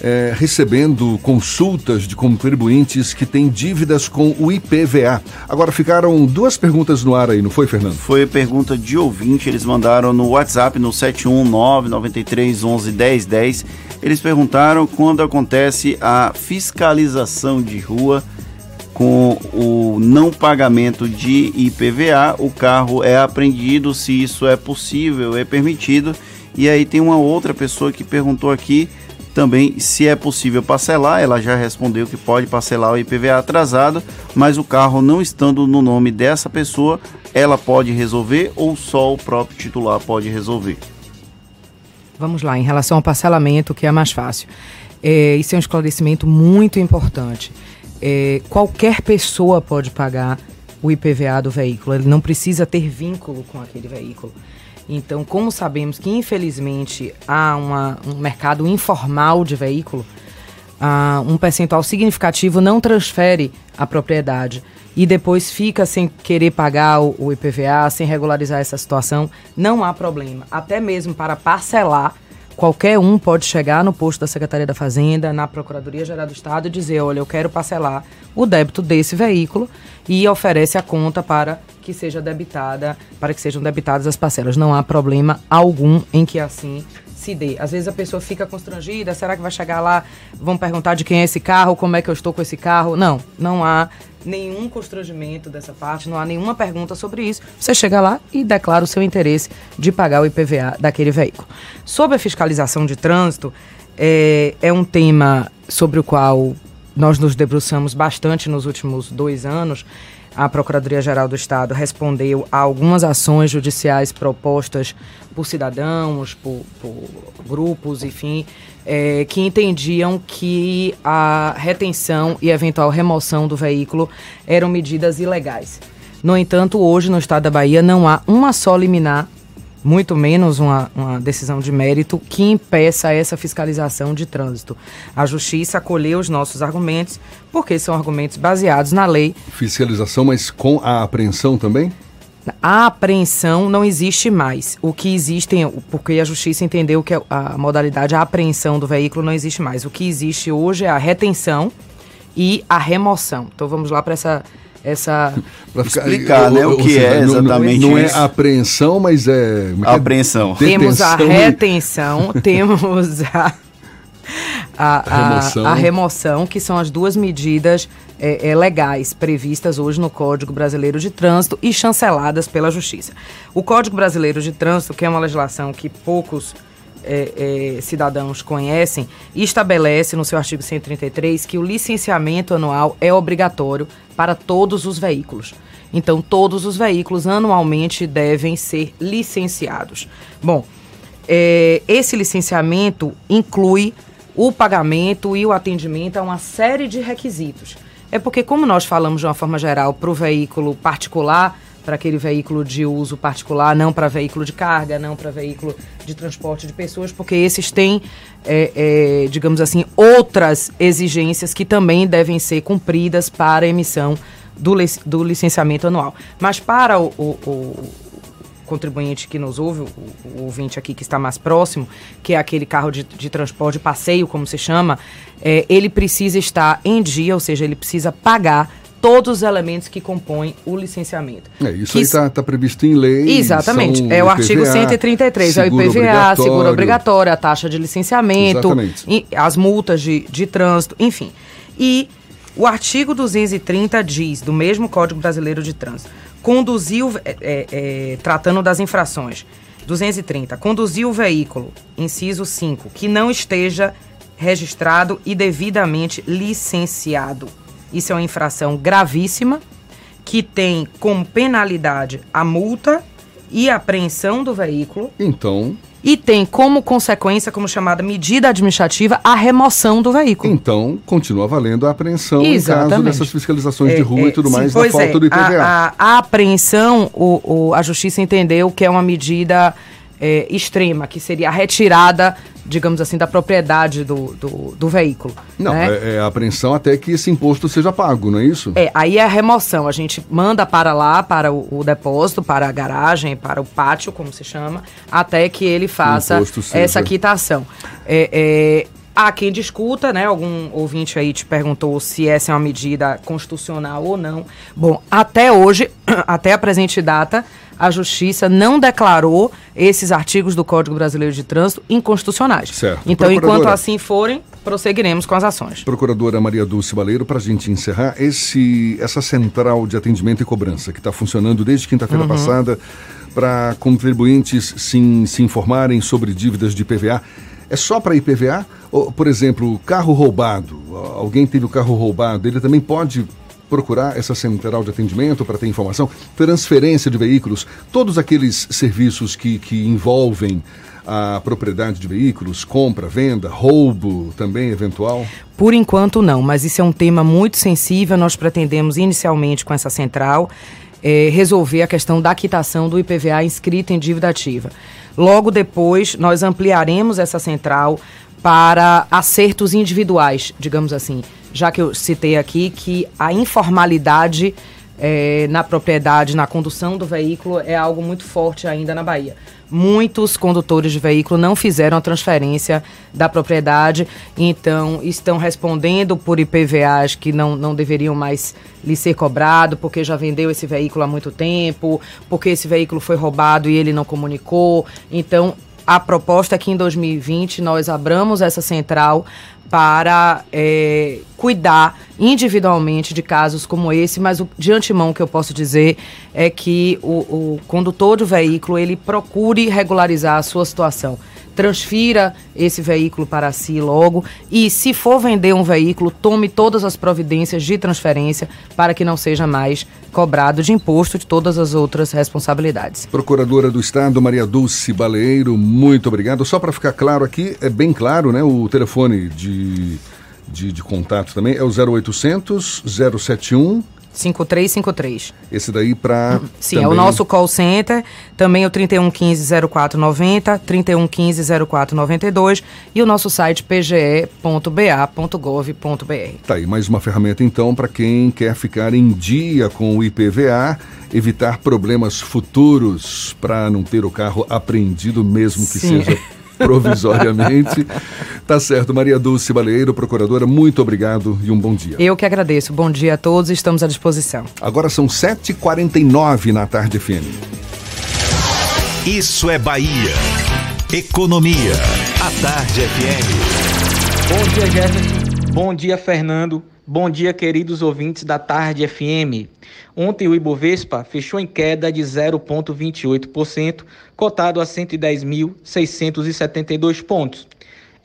é, recebendo consultas de contribuintes que têm dívidas com o IPVA. Agora ficaram duas perguntas no ar aí, não foi, Fernando? Foi pergunta de ouvinte, eles mandaram no WhatsApp no 719 93 11 10 10. Eles perguntaram quando acontece a fiscalização de rua com o não pagamento de IPVA, o carro é apreendido, se isso é possível, é permitido. E aí tem uma outra pessoa que perguntou aqui também se é possível parcelar, ela já respondeu que pode parcelar o IPVA atrasado, mas o carro não estando no nome dessa pessoa, ela pode resolver ou só o próprio titular pode resolver? Vamos lá, em relação ao parcelamento, que é mais fácil. É, isso é um esclarecimento muito importante. É, qualquer pessoa pode pagar o IPVA do veículo, ele não precisa ter vínculo com aquele veículo. Então, como sabemos que infelizmente há uma, um mercado informal de veículo, uh, um percentual significativo não transfere a propriedade e depois fica sem querer pagar o, o IPVA, sem regularizar essa situação, não há problema. Até mesmo para parcelar, qualquer um pode chegar no posto da Secretaria da Fazenda, na Procuradoria Geral do Estado e dizer, olha, eu quero parcelar o débito desse veículo e oferece a conta para que seja debitada, para que sejam debitadas as parcelas. Não há problema algum em que assim se dê. Às vezes a pessoa fica constrangida, será que vai chegar lá, vão perguntar de quem é esse carro, como é que eu estou com esse carro? Não, não há nenhum constrangimento dessa parte, não há nenhuma pergunta sobre isso. Você chega lá e declara o seu interesse de pagar o IPVA daquele veículo. Sobre a fiscalização de trânsito, é, é um tema sobre o qual nós nos debruçamos bastante nos últimos dois anos a Procuradoria-Geral do Estado respondeu a algumas ações judiciais propostas por cidadãos, por, por grupos, enfim, é, que entendiam que a retenção e eventual remoção do veículo eram medidas ilegais. No entanto, hoje no estado da Bahia não há uma só liminar muito menos uma, uma, decisão de mérito que impeça essa fiscalização de trânsito. A Justiça acolheu os nossos argumentos, porque são argumentos baseados na lei. Fiscalização, mas com a apreensão também? A apreensão não existe mais. O que existe, porque a Justiça entendeu que a modalidade a apreensão do veículo não existe mais. O que existe hoje é a retenção e a remoção. Então vamos lá para essa essa (laughs) pra ficar, explicar, né, o que é exatamente não, não é apreensão, mas é, é apreensão. Temos a retenção, (laughs) temos a a, a, remoção. a, remoção. que são as duas medidas é, é, legais previstas hoje no Código Brasileiro de Trânsito e chanceladas pela Justiça. O Código Brasileiro de Trânsito, que é uma legislação que poucos é, é, cidadãos conhecem, estabelece no seu artigo 133 que o licenciamento anual é obrigatório para todos os veículos. Então, todos os veículos anualmente devem ser licenciados. Bom, é, esse licenciamento inclui o pagamento e o atendimento a uma série de requisitos. É porque, como nós falamos de uma forma geral para o veículo particular, para aquele veículo de uso particular, não para veículo de carga, não para veículo de transporte de pessoas, porque esses têm, é, é, digamos assim, outras exigências que também devem ser cumpridas para a emissão do, do licenciamento anual. Mas para o, o, o contribuinte que nos ouve, o, o, ouvinte aqui que está mais próximo, que é aquele carro de, de transporte, passeio, como se chama, é, ele precisa estar em dia, ou seja, ele precisa pagar todos os elementos que compõem o licenciamento. É, isso que aí está tá previsto em lei. Exatamente. É o IPVA, artigo 133, é o IPVA, seguro obrigatório, a taxa de licenciamento, as multas de, de trânsito, enfim. E o artigo 230 diz, do mesmo Código Brasileiro de Trânsito, conduziu, é, é, é tratando das infrações, 230, conduziu o veículo, inciso 5, que não esteja registrado e devidamente licenciado. Isso é uma infração gravíssima, que tem como penalidade a multa e a apreensão do veículo. Então, e tem como consequência, como chamada medida administrativa, a remoção do veículo. Então, continua valendo a apreensão Exatamente. em caso dessas fiscalizações é, de rua é, e tudo sim, mais, da falta é. do IPVA. A, a, a apreensão, o, o, a justiça entendeu que é uma medida é, extrema, que seria a retirada, digamos assim, da propriedade do, do, do veículo. Não, né? é, é, a apreensão até que esse imposto seja pago, não é isso? É, aí é a remoção. A gente manda para lá, para o, o depósito, para a garagem, para o pátio, como se chama, até que ele faça essa quitação. É, é, há quem discuta, né? Algum ouvinte aí te perguntou se essa é uma medida constitucional ou não. Bom, até hoje, (clears throat) até a presente data, a Justiça não declarou esses artigos do Código Brasileiro de Trânsito inconstitucionais. Certo. Então, enquanto assim forem, prosseguiremos com as ações. Procuradora Maria Dulce Baleiro, para a gente encerrar, esse, essa central de atendimento e cobrança que está funcionando desde quinta-feira uhum. passada para contribuintes se, se informarem sobre dívidas de IPVA, é só para IPVA? Ou, por exemplo, carro roubado, alguém teve o carro roubado, ele também pode procurar essa central de atendimento para ter informação, transferência de veículos, todos aqueles serviços que, que envolvem a propriedade de veículos, compra, venda, roubo também eventual? Por enquanto não, mas isso é um tema muito sensível. Nós pretendemos inicialmente com essa central é, resolver a questão da quitação do IPVA inscrito em dívida ativa. Logo depois, nós ampliaremos essa central para acertos individuais, digamos assim já que eu citei aqui que a informalidade é, na propriedade, na condução do veículo é algo muito forte ainda na Bahia. Muitos condutores de veículo não fizeram a transferência da propriedade, então estão respondendo por IPVAs que não, não deveriam mais lhe ser cobrado, porque já vendeu esse veículo há muito tempo, porque esse veículo foi roubado e ele não comunicou. Então, a proposta é que em 2020 nós abramos essa central para é, cuidar individualmente de casos como esse, mas o, de antemão o que eu posso dizer é que o, o condutor do veículo ele procure regularizar a sua situação transfira esse veículo para si logo e, se for vender um veículo, tome todas as providências de transferência para que não seja mais cobrado de imposto de todas as outras responsabilidades. Procuradora do Estado, Maria Dulce Baleiro, muito obrigado. Só para ficar claro aqui, é bem claro, né? O telefone de, de, de contato também é o 0800 071 5353. Esse daí para. Sim, também... é o nosso call center, também o 3115-0490, 3115-0492 e o nosso site pge.ba.gov.br. Tá aí, mais uma ferramenta então para quem quer ficar em dia com o IPVA, evitar problemas futuros para não ter o carro apreendido, mesmo que Sim. seja (laughs) provisoriamente. (laughs) tá certo. Maria Dulce Baleiro, procuradora, muito obrigado e um bom dia. Eu que agradeço. Bom dia a todos, estamos à disposição. Agora são 7h49 na tarde FM. Isso é Bahia. Economia. A Tarde FM. Bom dia, Jefferson. Bom dia, Fernando. Bom dia, queridos ouvintes da Tarde FM. Ontem o Ibovespa fechou em queda de 0,28%, cotado a 110.672 pontos.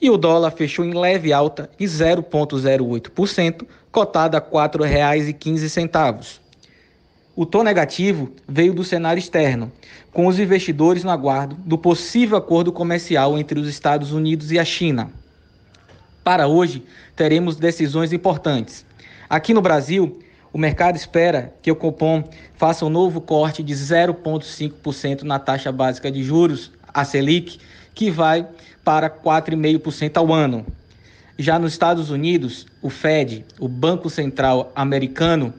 E o dólar fechou em leve alta de 0,08%, cotado a R$ 4,15. O tom negativo veio do cenário externo, com os investidores no aguardo do possível acordo comercial entre os Estados Unidos e a China. Para hoje, teremos decisões importantes. Aqui no Brasil, o mercado espera que o Copom faça um novo corte de 0,5% na taxa básica de juros, a Selic, que vai para 4,5% ao ano. Já nos Estados Unidos, o Fed, o Banco Central Americano,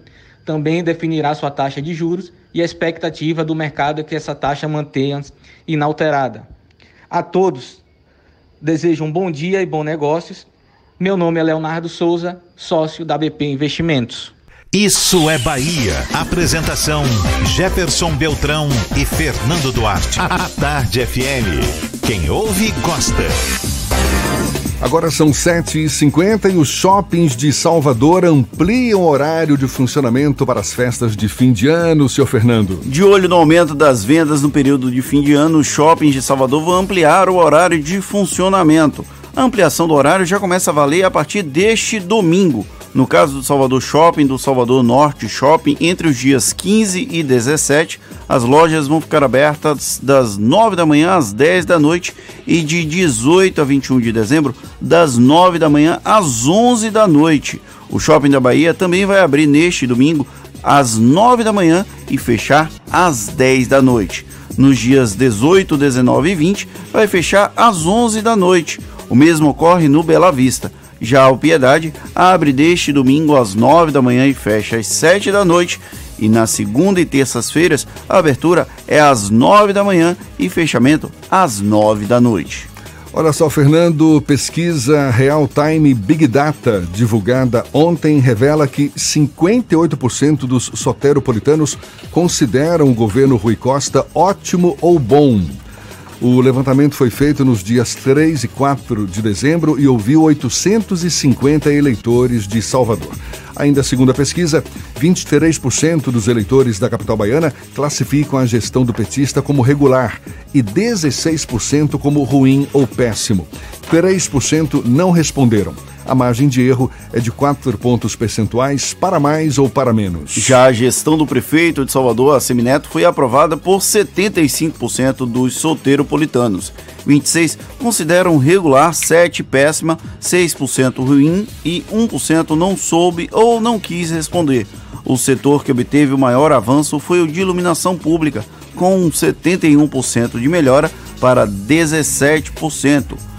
também definirá sua taxa de juros e a expectativa do mercado é que essa taxa mantenha inalterada. A todos, desejo um bom dia e bons negócios. Meu nome é Leonardo Souza, sócio da BP Investimentos. Isso é Bahia. Apresentação: Jefferson Beltrão e Fernando Duarte. A Tarde FM. Quem ouve, gosta. Agora são 7h50 e os shoppings de Salvador ampliam o horário de funcionamento para as festas de fim de ano, senhor Fernando. De olho no aumento das vendas no período de fim de ano, os shoppings de Salvador vão ampliar o horário de funcionamento. A ampliação do horário já começa a valer a partir deste domingo. No caso do Salvador Shopping, do Salvador Norte Shopping, entre os dias 15 e 17, as lojas vão ficar abertas das 9 da manhã às 10 da noite e de 18 a 21 de dezembro, das 9 da manhã às 11 da noite. O Shopping da Bahia também vai abrir neste domingo às 9 da manhã e fechar às 10 da noite. Nos dias 18, 19 e 20, vai fechar às 11 da noite. O mesmo ocorre no Bela Vista. Já o Piedade abre deste domingo às 9 da manhã e fecha às 7 da noite. E na segunda e terças-feiras, a abertura é às 9 da manhã e fechamento às 9 da noite. Olha só, Fernando, pesquisa Real Time Big Data divulgada ontem revela que 58% dos soteropolitanos consideram o governo Rui Costa ótimo ou bom. O levantamento foi feito nos dias 3 e 4 de dezembro e ouviu 850 eleitores de Salvador. Ainda segundo a pesquisa, 23% dos eleitores da capital baiana classificam a gestão do petista como regular e 16% como ruim ou péssimo. 3% não responderam. A margem de erro é de 4 pontos percentuais para mais ou para menos. Já a gestão do prefeito de Salvador, Semineto, foi aprovada por 75% dos solteropolitanos. 26 consideram regular, 7 péssima, 6% ruim e 1% não soube ou não quis responder. O setor que obteve o maior avanço foi o de iluminação pública, com 71% de melhora para 17%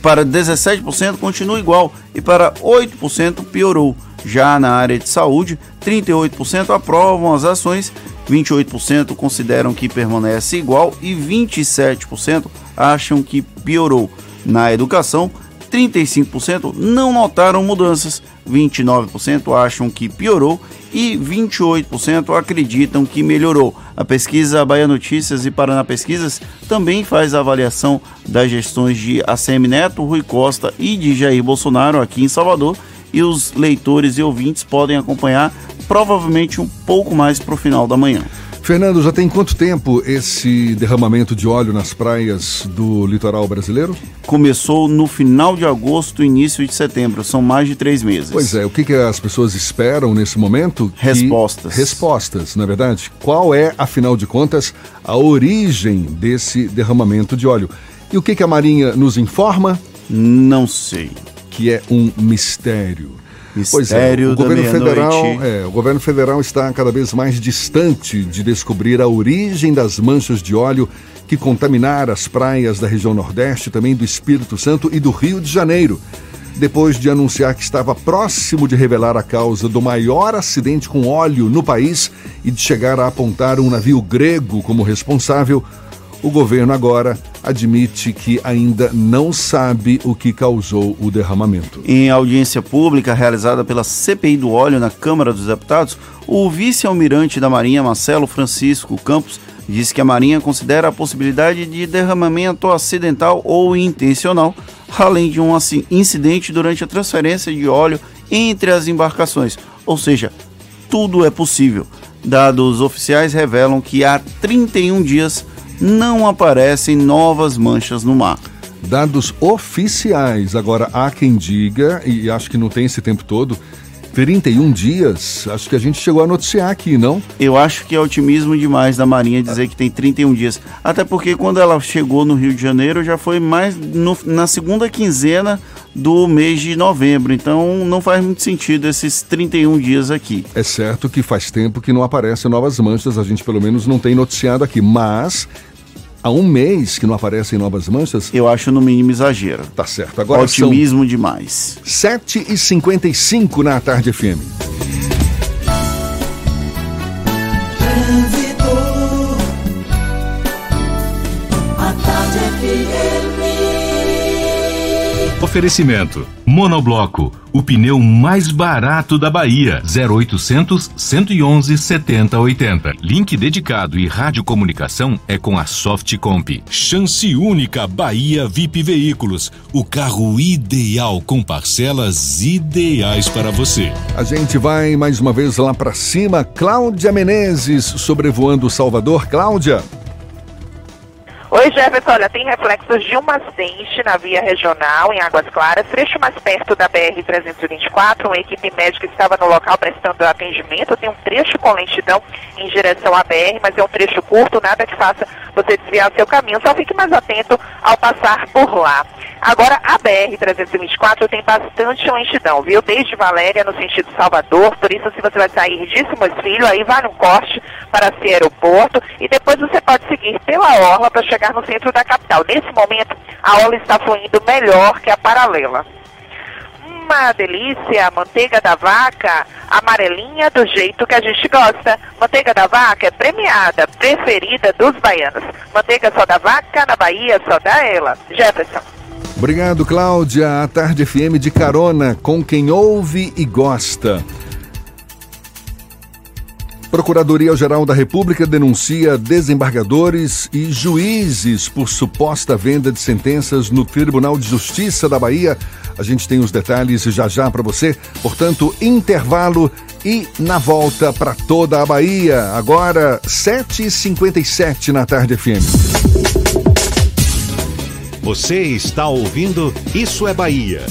para 17% continua igual e para 8% piorou. Já na área de saúde, 38% aprovam as ações, 28% consideram que permanece igual e 27% acham que piorou. Na educação, 35% não notaram mudanças, 29% acham que piorou e 28% acreditam que melhorou. A pesquisa Bahia Notícias e Paraná Pesquisas também faz a avaliação das gestões de ACM Neto, Rui Costa e de Jair Bolsonaro aqui em Salvador e os leitores e ouvintes podem acompanhar provavelmente um pouco mais para o final da manhã. Fernando, já tem quanto tempo esse derramamento de óleo nas praias do litoral brasileiro? Começou no final de agosto, início de setembro. São mais de três meses. Pois é, o que, que as pessoas esperam nesse momento? Que... Respostas. Respostas, na é verdade. Qual é, afinal de contas, a origem desse derramamento de óleo? E o que, que a Marinha nos informa? Não sei. Que é um mistério. Mistério pois é, o governo federal, é, o governo federal está cada vez mais distante de descobrir a origem das manchas de óleo que contaminaram as praias da região Nordeste, também do Espírito Santo e do Rio de Janeiro. Depois de anunciar que estava próximo de revelar a causa do maior acidente com óleo no país e de chegar a apontar um navio grego como responsável, o governo agora admite que ainda não sabe o que causou o derramamento. Em audiência pública realizada pela CPI do óleo na Câmara dos Deputados, o vice-almirante da Marinha, Marcelo Francisco Campos, disse que a Marinha considera a possibilidade de derramamento acidental ou intencional, além de um incidente durante a transferência de óleo entre as embarcações. Ou seja, tudo é possível. Dados oficiais revelam que há 31 dias não aparecem novas manchas no mar. Dados oficiais. Agora, há quem diga, e acho que não tem esse tempo todo, 31 dias, acho que a gente chegou a noticiar aqui, não? Eu acho que é otimismo demais da Marinha dizer que tem 31 dias. Até porque quando ela chegou no Rio de Janeiro já foi mais no- na segunda quinzena do mês de novembro. Então não faz muito sentido esses 31 dias aqui. É certo que faz tempo que não aparecem novas manchas, a gente pelo menos não tem noticiado aqui, mas há um mês que não aparecem novas manchas. Eu acho no mínimo exagero. Tá certo. Agora Otimismo demais. 7h55 na tarde FM. Oferecimento. Monobloco, o pneu mais barato da Bahia. 0800 111 7080. Link dedicado e radiocomunicação é com a Softcomp. Chance única Bahia VIP Veículos. O carro ideal com parcelas ideais para você. A gente vai mais uma vez lá pra cima. Cláudia Menezes sobrevoando Salvador. Cláudia. Oi, Jefferson. Olha, tem reflexos de uma acidente na via regional em Águas Claras, trecho mais perto da BR-324. Uma equipe médica estava no local prestando atendimento. Tem um trecho com lentidão em direção à BR, mas é um trecho curto, nada que faça você desviar o seu caminho. Só fique mais atento ao passar por lá. Agora, a BR-324 tem bastante lentidão, viu? Desde Valéria, no sentido Salvador. Por isso, se você vai sair de Simões Filho, aí vai num corte para esse aeroporto. E depois você pode seguir pela Orla para chegar no centro da capital. Nesse momento, a Orla está fluindo melhor que a paralela. Uma delícia, manteiga da vaca, amarelinha do jeito que a gente gosta. Manteiga da vaca é premiada, preferida dos baianos. Manteiga só da vaca, na Bahia só dá ela. Jefferson. Obrigado, Cláudia. A Tarde FM de carona com quem ouve e gosta. Procuradoria-Geral da República denuncia desembargadores e juízes por suposta venda de sentenças no Tribunal de Justiça da Bahia. A gente tem os detalhes já já para você. Portanto, intervalo e na volta para toda a Bahia. Agora, 7h57 na Tarde FM. Você está ouvindo Isso é Bahia.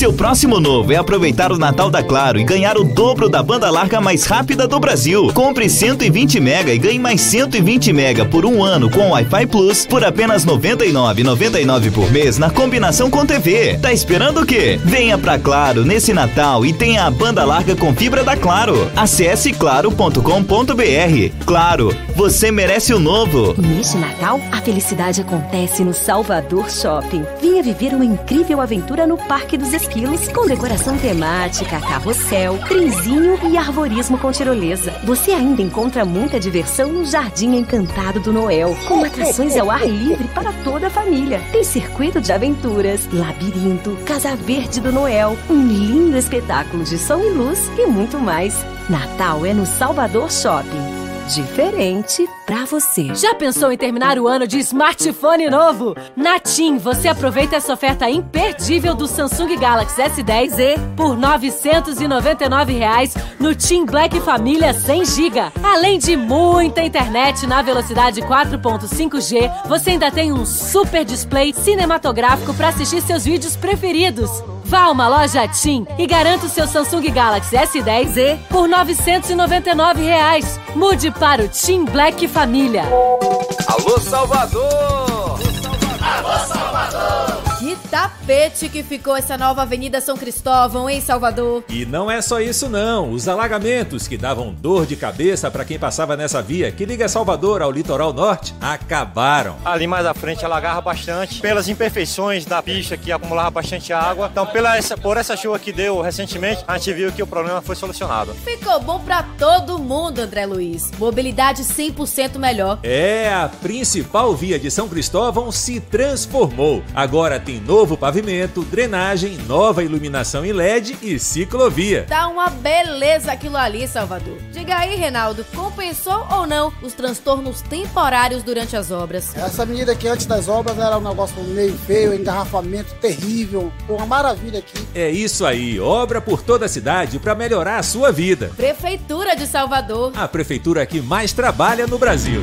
Seu próximo novo é aproveitar o Natal da Claro e ganhar o dobro da banda larga mais rápida do Brasil. Compre 120 mega e ganhe mais 120 mega por um ano com Wi-Fi Plus por apenas R$ 99,99 por mês na combinação com TV. Tá esperando o quê? Venha pra Claro nesse Natal e tenha a banda larga com fibra da Claro. Acesse claro.com.br. Claro, você merece o novo. Neste Natal, a felicidade acontece no Salvador Shopping. Venha viver uma incrível aventura no Parque dos Esquilos, com decoração temática, carrossel, trenzinho e arborismo com tirolesa. Você ainda encontra muita diversão no Jardim Encantado do Noel, com atrações ao ar livre para toda a família. Tem circuito de aventuras, labirinto, Casa Verde do Noel, um lindo espetáculo de som e luz e muito mais. Natal é no Salvador Shopping. Diferente pra você. Já pensou em terminar o ano de smartphone novo? Na TIM, você aproveita essa oferta imperdível do Samsung Galaxy S10e por 999 reais no TIM Black Família 100 GB. Além de muita internet na velocidade 4.5G, você ainda tem um super display cinematográfico para assistir seus vídeos preferidos. Vá a uma loja TIM e garanta o seu Samsung Galaxy S10e por 999 reais. Mude para o TIM Black Família. Alô, Salvador! Alô, Salvador! Que tapete que ficou essa nova Avenida São Cristóvão em Salvador. E não é só isso não, os alagamentos que davam dor de cabeça para quem passava nessa via que liga Salvador ao litoral norte acabaram. Ali mais à frente alagava bastante, pelas imperfeições da pista que acumulava bastante água. Então, pela essa, por essa chuva que deu recentemente, a gente viu que o problema foi solucionado. Ficou bom pra todo mundo, André Luiz. Mobilidade 100% melhor. É, a principal via de São Cristóvão se transformou. Agora tem novo pavimento, drenagem, nova iluminação em LED e ciclovia. Tá uma beleza aquilo ali, Salvador. Diga aí, Reinaldo, compensou ou não os transtornos temporários durante as obras? Essa avenida aqui antes das obras era um negócio meio feio, engarrafamento terrível. Uma maravilha aqui. É isso aí, obra por toda a cidade para melhorar a sua vida. Prefeitura de Salvador. A prefeitura que mais trabalha no Brasil.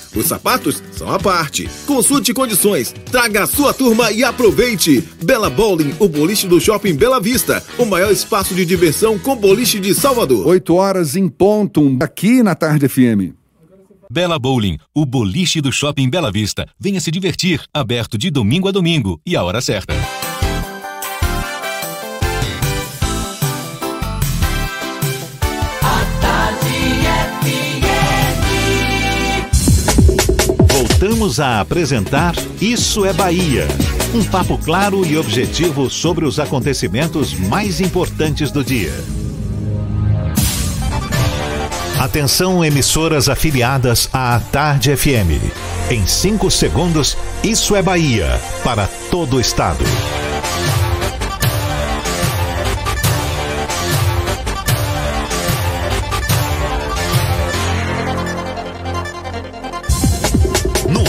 Os sapatos são à parte. Consulte condições, traga a sua turma e aproveite. Bela Bowling, o boliche do Shopping Bela Vista, o maior espaço de diversão com boliche de Salvador. 8 horas em ponto, aqui na Tarde FM. Bela Bowling, o boliche do Shopping Bela Vista. Venha se divertir, aberto de domingo a domingo e a hora certa. Voltamos a apresentar Isso é Bahia. Um papo claro e objetivo sobre os acontecimentos mais importantes do dia. Atenção, emissoras afiliadas à Tarde FM. Em 5 segundos, Isso é Bahia para todo o estado.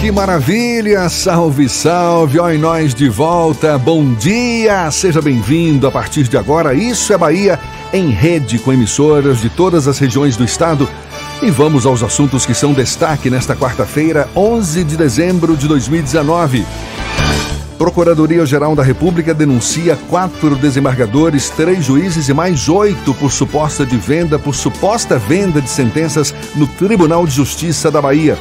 Que maravilha! Salve, salve! Oi, nós de volta. Bom dia! Seja bem-vindo a partir de agora. Isso é Bahia em rede com emissoras de todas as regiões do estado. E vamos aos assuntos que são destaque nesta quarta-feira, 11 de dezembro de 2019. Procuradoria-Geral da República denuncia quatro desembargadores, três juízes e mais oito por suposta de venda, por suposta venda de sentenças no Tribunal de Justiça da Bahia.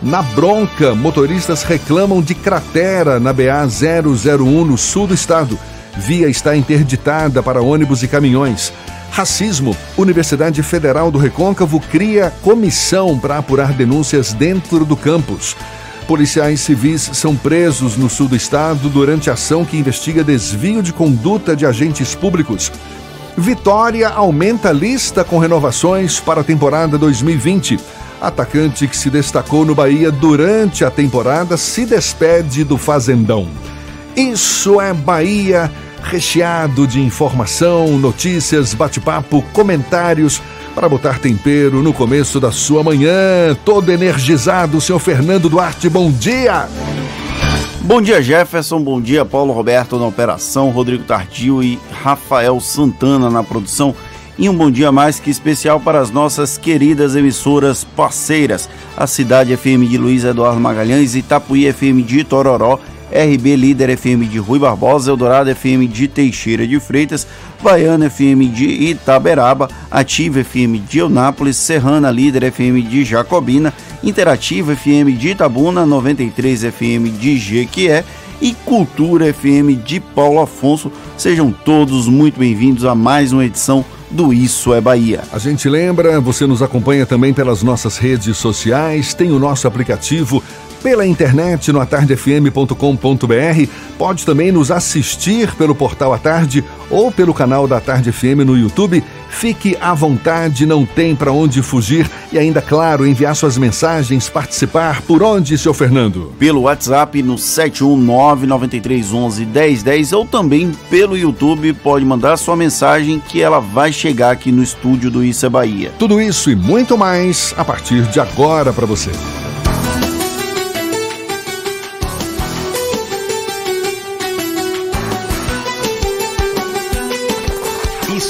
Na bronca, motoristas reclamam de cratera na BA 001 no sul do estado. Via está interditada para ônibus e caminhões. Racismo. Universidade Federal do Recôncavo cria comissão para apurar denúncias dentro do campus. Policiais civis são presos no sul do estado durante ação que investiga desvio de conduta de agentes públicos. Vitória aumenta a lista com renovações para a temporada 2020. Atacante que se destacou no Bahia durante a temporada se despede do Fazendão. Isso é Bahia, recheado de informação, notícias, bate-papo, comentários para botar tempero no começo da sua manhã. Todo energizado, senhor Fernando Duarte, bom dia! Bom dia, Jefferson. Bom dia, Paulo Roberto na operação, Rodrigo Tardio e Rafael Santana na produção. E um bom dia mais que especial para as nossas queridas emissoras parceiras, a Cidade FM de Luiz Eduardo Magalhães, Itapuí FM de Tororó, RB Líder FM de Rui Barbosa, Eldorado FM de Teixeira de Freitas, Baiana FM de Itaberaba, Ativa FM de Eunápolis, Serrana Líder FM de Jacobina, Interativa FM de Itabuna, 93 FM de Jequié e Cultura FM de Paulo Afonso. Sejam todos muito bem-vindos a mais uma edição do Isso é Bahia. A gente lembra, você nos acompanha também pelas nossas redes sociais, tem o nosso aplicativo pela internet no atardefm.com.br. Pode também nos assistir pelo portal A Tarde ou pelo canal da Tarde FM no YouTube. Fique à vontade, não tem para onde fugir e ainda, claro, enviar suas mensagens, participar. Por onde, seu Fernando? Pelo WhatsApp no 71993111010 ou também pelo YouTube, pode mandar sua mensagem que ela vai chegar aqui no estúdio do é Bahia. Tudo isso e muito mais a partir de agora para você.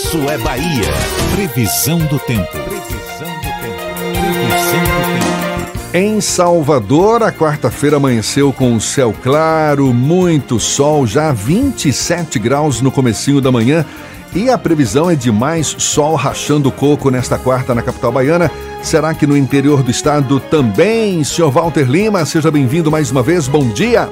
Isso é Bahia. Previsão do tempo. Previsão do tempo. Previsão do tempo. Em Salvador, a quarta-feira amanheceu com céu claro, muito sol, já 27 graus no comecinho da manhã. E a previsão é de mais sol rachando coco nesta quarta na capital baiana. Será que no interior do estado também? Senhor Walter Lima, seja bem-vindo mais uma vez. Bom dia.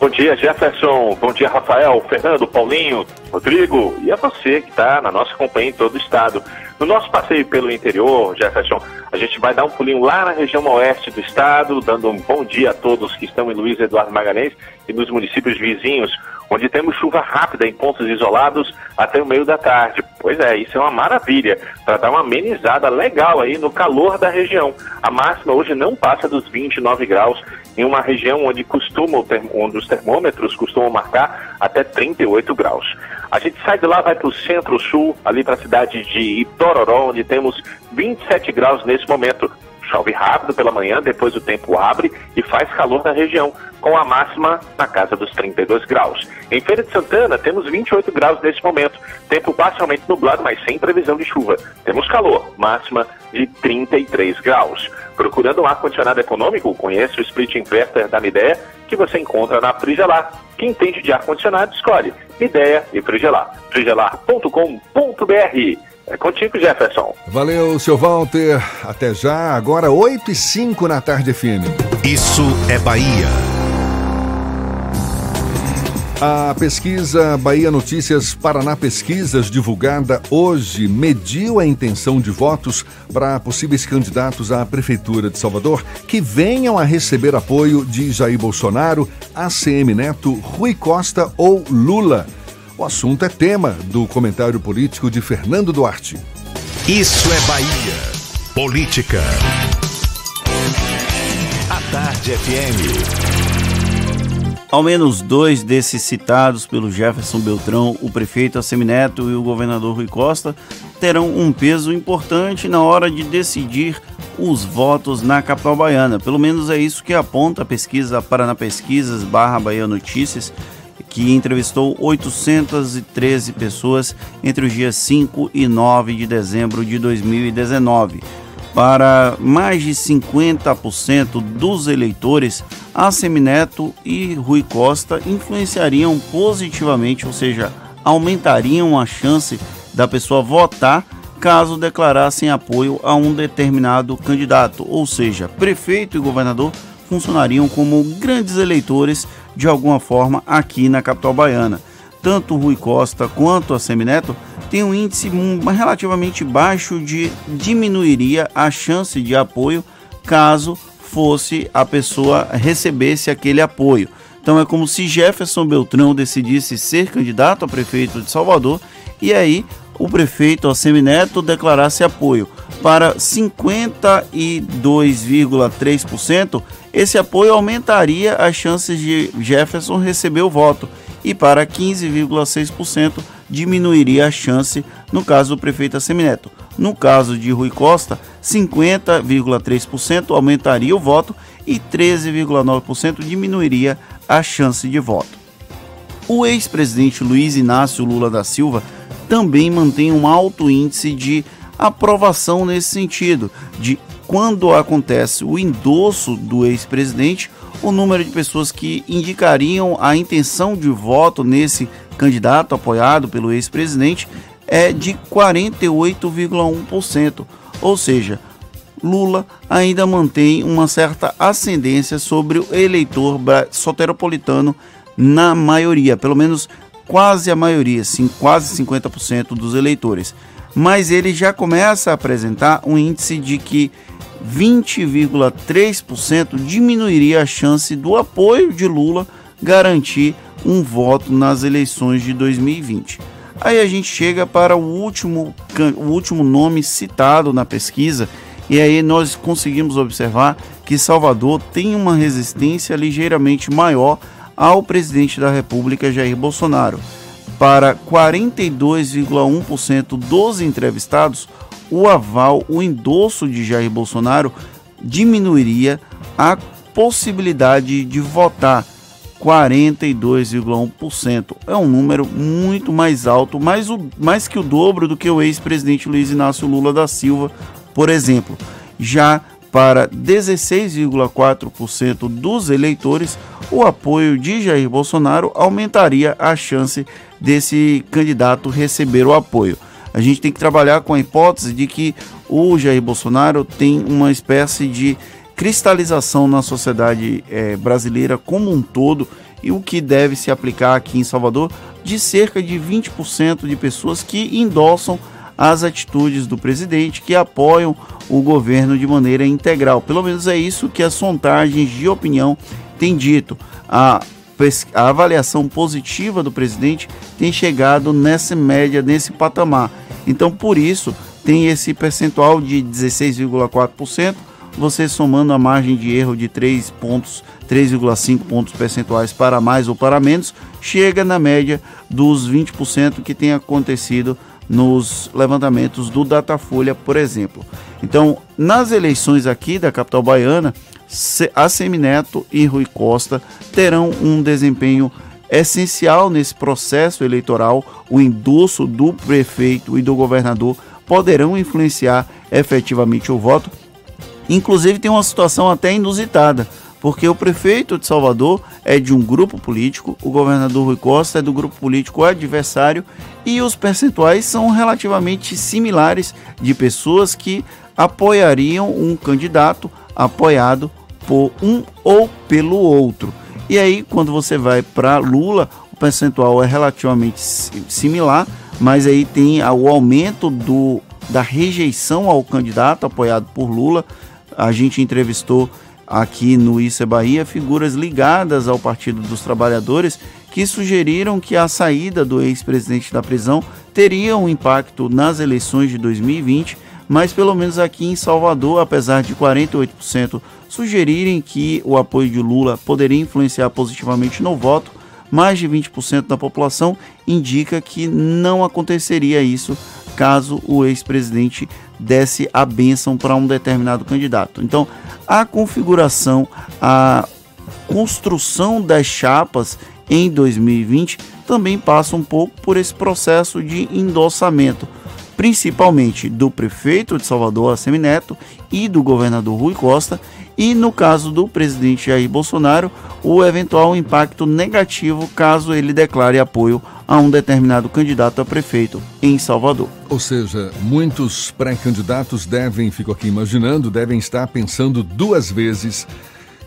Bom dia, Jefferson. Bom dia, Rafael, Fernando, Paulinho, Rodrigo e a você que está na nossa companhia em todo o estado. No nosso passeio pelo interior, Jefferson, a gente vai dar um pulinho lá na região oeste do estado, dando um bom dia a todos que estão em Luiz Eduardo Magalhães e nos municípios vizinhos, onde temos chuva rápida em pontos isolados até o meio da tarde. Pois é, isso é uma maravilha, para dar uma amenizada legal aí no calor da região. A máxima hoje não passa dos 29 graus em uma região onde, costuma, onde os termômetros costumam marcar até 38 graus. A gente sai de lá, vai para o centro-sul, ali para a cidade de Itororó, onde temos 27 graus nesse momento. Chove rápido pela manhã, depois o tempo abre e faz calor na região, com a máxima na casa dos 32 graus. Em Feira de Santana, temos 28 graus nesse momento. Tempo parcialmente nublado, mas sem previsão de chuva. Temos calor, máxima de 33 graus. Procurando um ar-condicionado econômico, conheça o Split Inverter da Midea, que você encontra na Frigelar. Quem entende de ar-condicionado, escolhe Midea e Frigelar. frigelar.com.br é contigo, Jefferson. Valeu, seu Walter. Até já. Agora, 8 e 5 na tarde FM. Isso é Bahia. A pesquisa Bahia Notícias Paraná Pesquisas, divulgada hoje, mediu a intenção de votos para possíveis candidatos à Prefeitura de Salvador que venham a receber apoio de Jair Bolsonaro, ACM Neto, Rui Costa ou Lula. O assunto é tema do comentário político de Fernando Duarte. Isso é Bahia. Política. A Tarde FM. Ao menos dois desses citados pelo Jefferson Beltrão, o prefeito Assemineto e o governador Rui Costa, terão um peso importante na hora de decidir os votos na capital baiana. Pelo menos é isso que aponta a pesquisa Paraná Pesquisas barra Bahia Notícias, que entrevistou 813 pessoas entre os dias 5 e 9 de dezembro de 2019. Para mais de 50% dos eleitores, a Semineto e Rui Costa influenciariam positivamente, ou seja, aumentariam a chance da pessoa votar caso declarassem apoio a um determinado candidato, ou seja, prefeito e governador funcionariam como grandes eleitores de alguma forma aqui na capital baiana. Tanto Rui Costa quanto a Semineto têm um índice relativamente baixo de diminuiria a chance de apoio caso fosse a pessoa recebesse aquele apoio. Então é como se Jefferson Beltrão decidisse ser candidato a prefeito de Salvador e aí o prefeito a Semineto declarasse apoio para 52,3%, esse apoio aumentaria as chances de Jefferson receber o voto e para 15,6% diminuiria a chance no caso do prefeito Assemineto. No caso de Rui Costa, 50,3% aumentaria o voto e 13,9% diminuiria a chance de voto. O ex-presidente Luiz Inácio Lula da Silva também mantém um alto índice de aprovação nesse sentido, de quando acontece o endosso do ex-presidente, o número de pessoas que indicariam a intenção de voto nesse candidato apoiado pelo ex-presidente é de 48,1%. Ou seja, Lula ainda mantém uma certa ascendência sobre o eleitor soteropolitano na maioria, pelo menos quase a maioria, sim, quase 50% dos eleitores mas ele já começa a apresentar um índice de que 20,3% diminuiria a chance do apoio de Lula garantir um voto nas eleições de 2020. Aí a gente chega para o último, o último nome citado na pesquisa, e aí nós conseguimos observar que Salvador tem uma resistência ligeiramente maior ao presidente da República Jair Bolsonaro para 42,1% dos entrevistados, o aval, o endosso de Jair Bolsonaro diminuiria a possibilidade de votar 42,1%. É um número muito mais alto, mais, o, mais que o dobro do que o ex-presidente Luiz Inácio Lula da Silva, por exemplo. Já para 16,4% dos eleitores, o apoio de Jair Bolsonaro aumentaria a chance desse candidato receber o apoio. A gente tem que trabalhar com a hipótese de que o Jair Bolsonaro tem uma espécie de cristalização na sociedade é, brasileira como um todo e o que deve se aplicar aqui em Salvador de cerca de 20% de pessoas que endossam as atitudes do presidente que apoiam o governo de maneira integral. Pelo menos é isso que as sondagens de opinião têm dito. A, a avaliação positiva do presidente tem chegado nessa média, nesse patamar. Então, por isso, tem esse percentual de 16,4%, você somando a margem de erro de 3 pontos, 3,5 pontos percentuais para mais ou para menos, chega na média dos 20% que tem acontecido nos levantamentos do Datafolha, por exemplo. Então, nas eleições aqui da capital baiana, a Semineto e Rui Costa terão um desempenho essencial nesse processo eleitoral. O endosso do prefeito e do governador poderão influenciar efetivamente o voto. Inclusive, tem uma situação até inusitada porque o prefeito de Salvador é de um grupo político, o governador Rui Costa é do grupo político adversário e os percentuais são relativamente similares de pessoas que apoiariam um candidato apoiado por um ou pelo outro. E aí, quando você vai para Lula, o percentual é relativamente similar, mas aí tem o aumento do, da rejeição ao candidato apoiado por Lula. A gente entrevistou aqui no Isso é Bahia figuras ligadas ao Partido dos Trabalhadores que sugeriram que a saída do ex-presidente da prisão teria um impacto nas eleições de 2020, mas pelo menos aqui em Salvador, apesar de 48% sugerirem que o apoio de Lula poderia influenciar positivamente no voto, mais de 20% da população indica que não aconteceria isso caso o ex-presidente desse a bênção para um determinado candidato. Então, a configuração, a construção das chapas em 2020 também passa um pouco por esse processo de endossamento, principalmente do prefeito de Salvador, Assemineto, e do governador Rui Costa, e no caso do presidente Jair Bolsonaro, o eventual impacto negativo caso ele declare apoio a um determinado candidato a prefeito em Salvador. Ou seja, muitos pré-candidatos devem, fico aqui imaginando, devem estar pensando duas vezes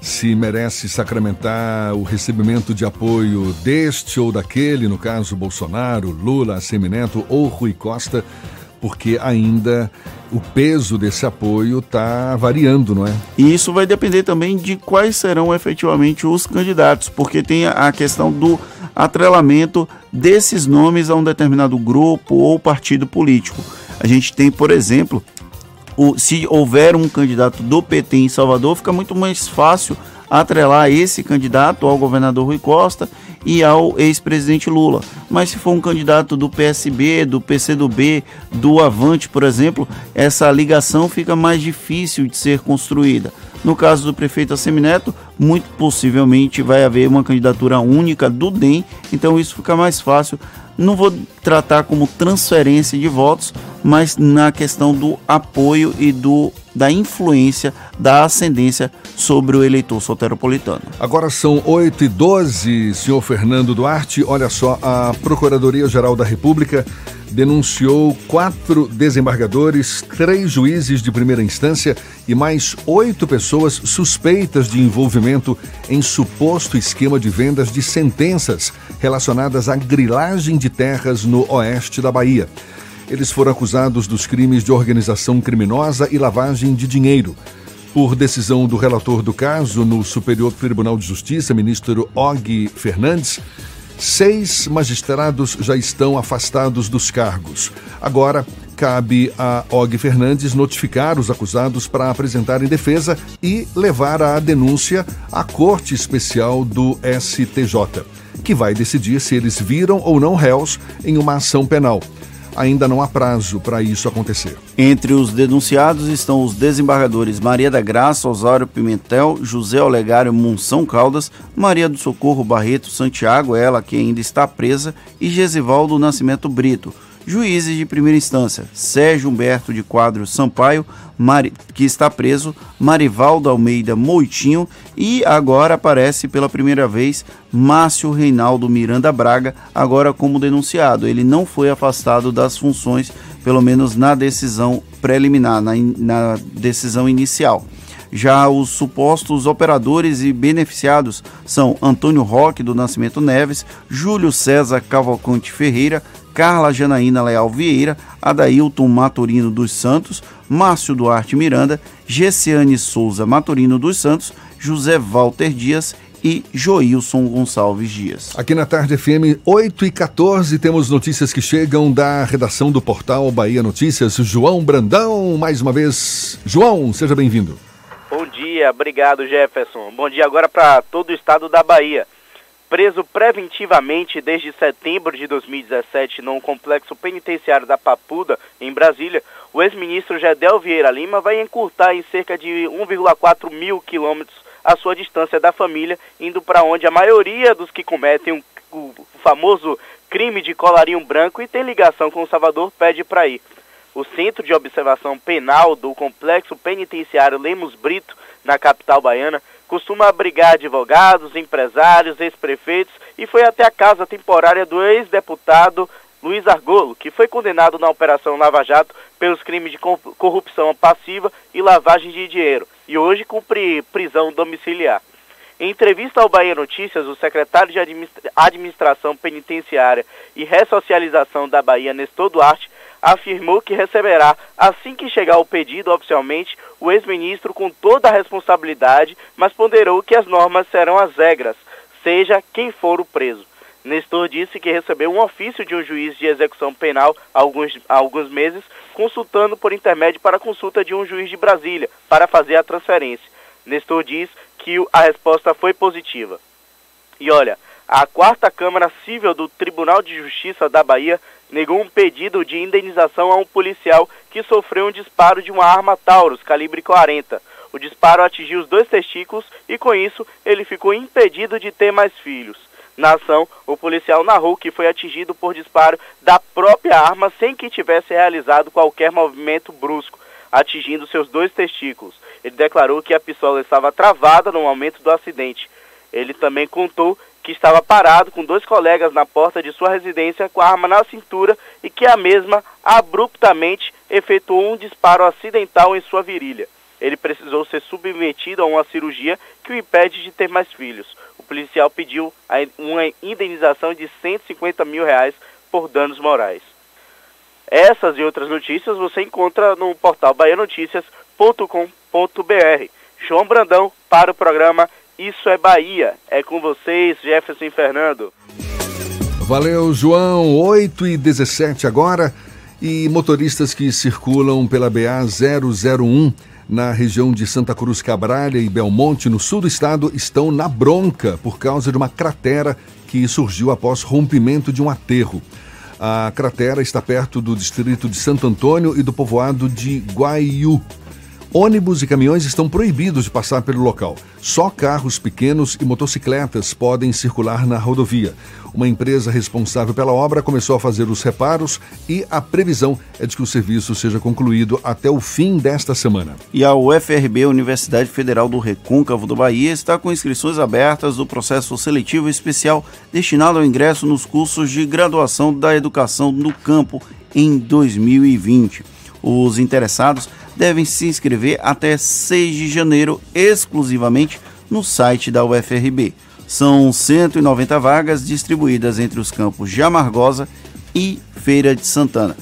se merece sacramentar o recebimento de apoio deste ou daquele, no caso Bolsonaro, Lula, Semineto ou Rui Costa, porque ainda o peso desse apoio está variando, não é? E isso vai depender também de quais serão efetivamente os candidatos, porque tem a questão do atrelamento desses nomes a um determinado grupo ou partido político. A gente tem, por exemplo, o, se houver um candidato do PT em Salvador, fica muito mais fácil atrelar esse candidato ao governador Rui Costa e ao ex-presidente Lula. Mas se for um candidato do PSB, do PCdoB, do Avante, por exemplo, essa ligação fica mais difícil de ser construída. No caso do prefeito Assemineto, muito possivelmente vai haver uma candidatura única do DEM, então isso fica mais fácil. Não vou tratar como transferência de votos, mas na questão do apoio e do, da influência, da ascendência sobre o eleitor soteropolitano. Agora são 8 e 12 senhor Fernando Duarte. Olha só, a Procuradoria-Geral da República denunciou quatro desembargadores, três juízes de primeira instância e mais oito pessoas suspeitas de envolvimento em suposto esquema de vendas de sentenças relacionadas à grilagem de terras no oeste da Bahia. Eles foram acusados dos crimes de organização criminosa e lavagem de dinheiro. Por decisão do relator do caso no Superior Tribunal de Justiça, ministro Og Fernandes, seis magistrados já estão afastados dos cargos. Agora, cabe a Og Fernandes notificar os acusados para apresentarem defesa e levar a denúncia à Corte Especial do STJ, que vai decidir se eles viram ou não réus em uma ação penal ainda não há prazo para isso acontecer. Entre os denunciados estão os desembargadores Maria da Graça, Osório Pimentel, José Olegário Monção Caldas, Maria do Socorro Barreto Santiago, ela que ainda está presa, e Gesivaldo Nascimento Brito. Juízes de primeira instância: Sérgio Humberto de Quadros Sampaio, Mari, que está preso, Marivaldo Almeida Moitinho e agora aparece pela primeira vez Márcio Reinaldo Miranda Braga, agora como denunciado. Ele não foi afastado das funções, pelo menos na decisão preliminar, na, na decisão inicial. Já os supostos operadores e beneficiados são Antônio Roque do Nascimento Neves, Júlio César Cavalcante Ferreira, Carla Janaína Leal Vieira, Adailton Maturino dos Santos, Márcio Duarte Miranda, Gessiane Souza Maturino dos Santos, José Walter Dias e Joilson Gonçalves Dias. Aqui na Tarde FM 8 e 14 temos notícias que chegam da redação do portal Bahia Notícias. João Brandão, mais uma vez. João, seja bem-vindo. Bom dia, obrigado Jefferson. Bom dia agora para todo o estado da Bahia. Preso preventivamente desde setembro de 2017 no complexo penitenciário da Papuda, em Brasília, o ex-ministro Gedel Vieira Lima vai encurtar em cerca de 1,4 mil quilômetros a sua distância da família, indo para onde a maioria dos que cometem o famoso crime de colarinho branco e tem ligação com o Salvador pede para ir. O Centro de Observação Penal do Complexo Penitenciário Lemos Brito, na capital baiana, costuma abrigar advogados, empresários, ex-prefeitos e foi até a casa temporária do ex-deputado Luiz Argolo, que foi condenado na Operação Lava Jato pelos crimes de corrupção passiva e lavagem de dinheiro, e hoje cumpre prisão domiciliar. Em entrevista ao Bahia Notícias, o secretário de Administração Penitenciária e Ressocialização da Bahia, Nestor Duarte, afirmou que receberá, assim que chegar o pedido oficialmente, o ex-ministro com toda a responsabilidade, mas ponderou que as normas serão as regras, seja quem for o preso. Nestor disse que recebeu um ofício de um juiz de execução penal há alguns, há alguns meses, consultando por intermédio para consulta de um juiz de Brasília, para fazer a transferência. Nestor diz que a resposta foi positiva. E olha, a quarta Câmara Civil do Tribunal de Justiça da Bahia negou um pedido de indenização a um policial que sofreu um disparo de uma arma Taurus calibre 40. O disparo atingiu os dois testículos e, com isso, ele ficou impedido de ter mais filhos. Na ação, o policial narrou que foi atingido por disparo da própria arma sem que tivesse realizado qualquer movimento brusco, atingindo seus dois testículos. Ele declarou que a pistola estava travada no momento do acidente. Ele também contou que estava parado com dois colegas na porta de sua residência com a arma na cintura e que a mesma abruptamente efetuou um disparo acidental em sua virilha. Ele precisou ser submetido a uma cirurgia que o impede de ter mais filhos. O policial pediu uma indenização de 150 mil reais por danos morais. Essas e outras notícias você encontra no portal baianoticias.com.br. João Brandão para o programa isso é Bahia. É com vocês, Jefferson Fernando. Valeu, João. 8 e 17 agora. E motoristas que circulam pela BA 001 na região de Santa Cruz Cabralha e Belmonte, no sul do estado, estão na bronca por causa de uma cratera que surgiu após rompimento de um aterro. A cratera está perto do distrito de Santo Antônio e do povoado de Guaiú. Ônibus e caminhões estão proibidos de passar pelo local. Só carros pequenos e motocicletas podem circular na rodovia. Uma empresa responsável pela obra começou a fazer os reparos e a previsão é de que o serviço seja concluído até o fim desta semana. E a UFRB, Universidade Federal do Recôncavo do Bahia, está com inscrições abertas do processo seletivo especial destinado ao ingresso nos cursos de graduação da educação no campo em 2020. Os interessados devem se inscrever até 6 de janeiro exclusivamente no site da UFRB. São 190 vagas distribuídas entre os campos de Amargosa e Feira de Santana.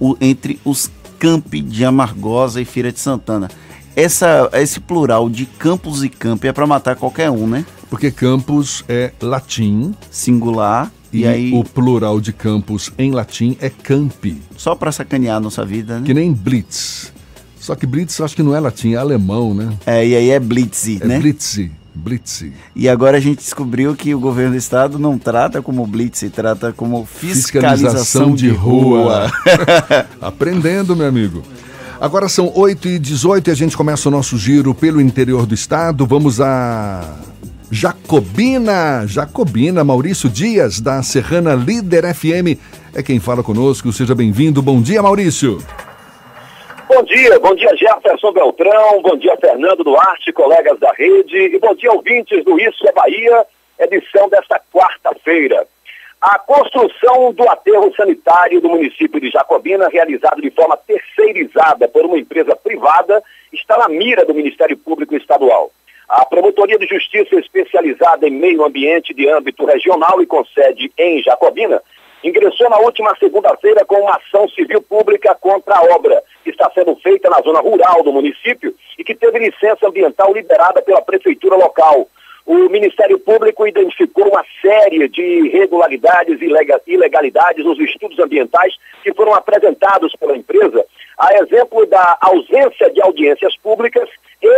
O, entre os campi de Amargosa e Feira de Santana. Essa, esse plural de campos e campi é para matar qualquer um, né? Porque campus é latim. Singular. E, e aí... o plural de campus em latim é campi. Só para sacanear a nossa vida, né? Que nem blitz. Só que Blitz acho que não é latim, é alemão, né? É, e aí é Blitz, é né? Blitz. Blitz. E agora a gente descobriu que o governo do estado não trata como blitz, trata como fiscalização, fiscalização de, de rua. rua. (laughs) (laughs) Aprendendo, meu amigo. Agora são 8 e 18 e a gente começa o nosso giro pelo interior do estado. Vamos a Jacobina, Jacobina, Maurício Dias, da Serrana Líder FM, é quem fala conosco. Seja bem-vindo. Bom dia, Maurício. Bom dia, bom dia Jefferson Beltrão, bom dia Fernando Duarte, colegas da rede, e bom dia ouvintes do Isso é Bahia, edição desta quarta-feira. A construção do aterro sanitário do município de Jacobina, realizado de forma terceirizada por uma empresa privada, está na mira do Ministério Público Estadual. A Promotoria de Justiça especializada em meio ambiente de âmbito regional e com sede em Jacobina ingressou na última segunda-feira com uma ação civil pública contra a obra, que está sendo feita na zona rural do município e que teve licença ambiental liberada pela prefeitura local. O Ministério Público identificou uma série de irregularidades e ilegalidades nos estudos ambientais que foram apresentados pela empresa, a exemplo da ausência de audiências públicas,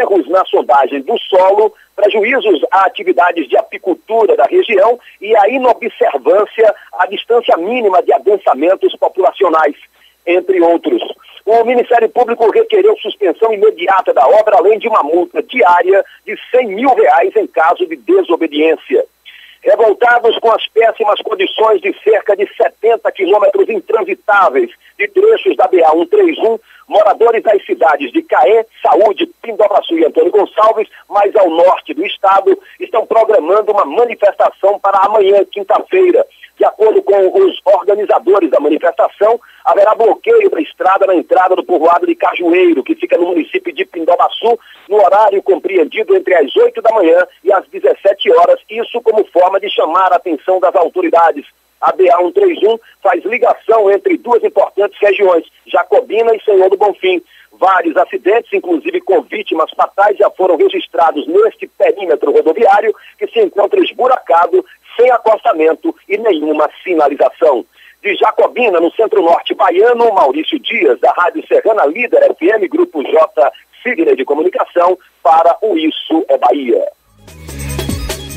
erros na sondagem do solo, prejuízos a atividades de apicultura da região e a inobservância à distância mínima de adensamentos populacionais, entre outros. O Ministério Público requereu suspensão imediata da obra, além de uma multa diária de 100 mil reais em caso de desobediência. Revoltados com as péssimas condições de cerca de 70 quilômetros intransitáveis de trechos da BA-131, moradores das cidades de Caé, Saúde, Pindobaçu e Antônio Gonçalves, mais ao norte do estado, estão programando uma manifestação para amanhã, quinta-feira. De acordo com os organizadores da manifestação, haverá bloqueio da estrada na entrada do povoado de Cajueiro, que fica no município de Pindobaçu, no horário compreendido entre as 8 da manhã e as 17 horas, isso como forma de chamar a atenção das autoridades. A BA-131 faz ligação entre duas importantes regiões, Jacobina e Senhor do Bonfim. Vários acidentes, inclusive com vítimas fatais, já foram registrados neste perímetro rodoviário que se encontra esburacado, sem acostamento e nenhuma sinalização. De Jacobina, no centro-norte baiano, Maurício Dias, da Rádio Serrana Líder FM, Grupo J, Signa de Comunicação, para o Isso é Bahia.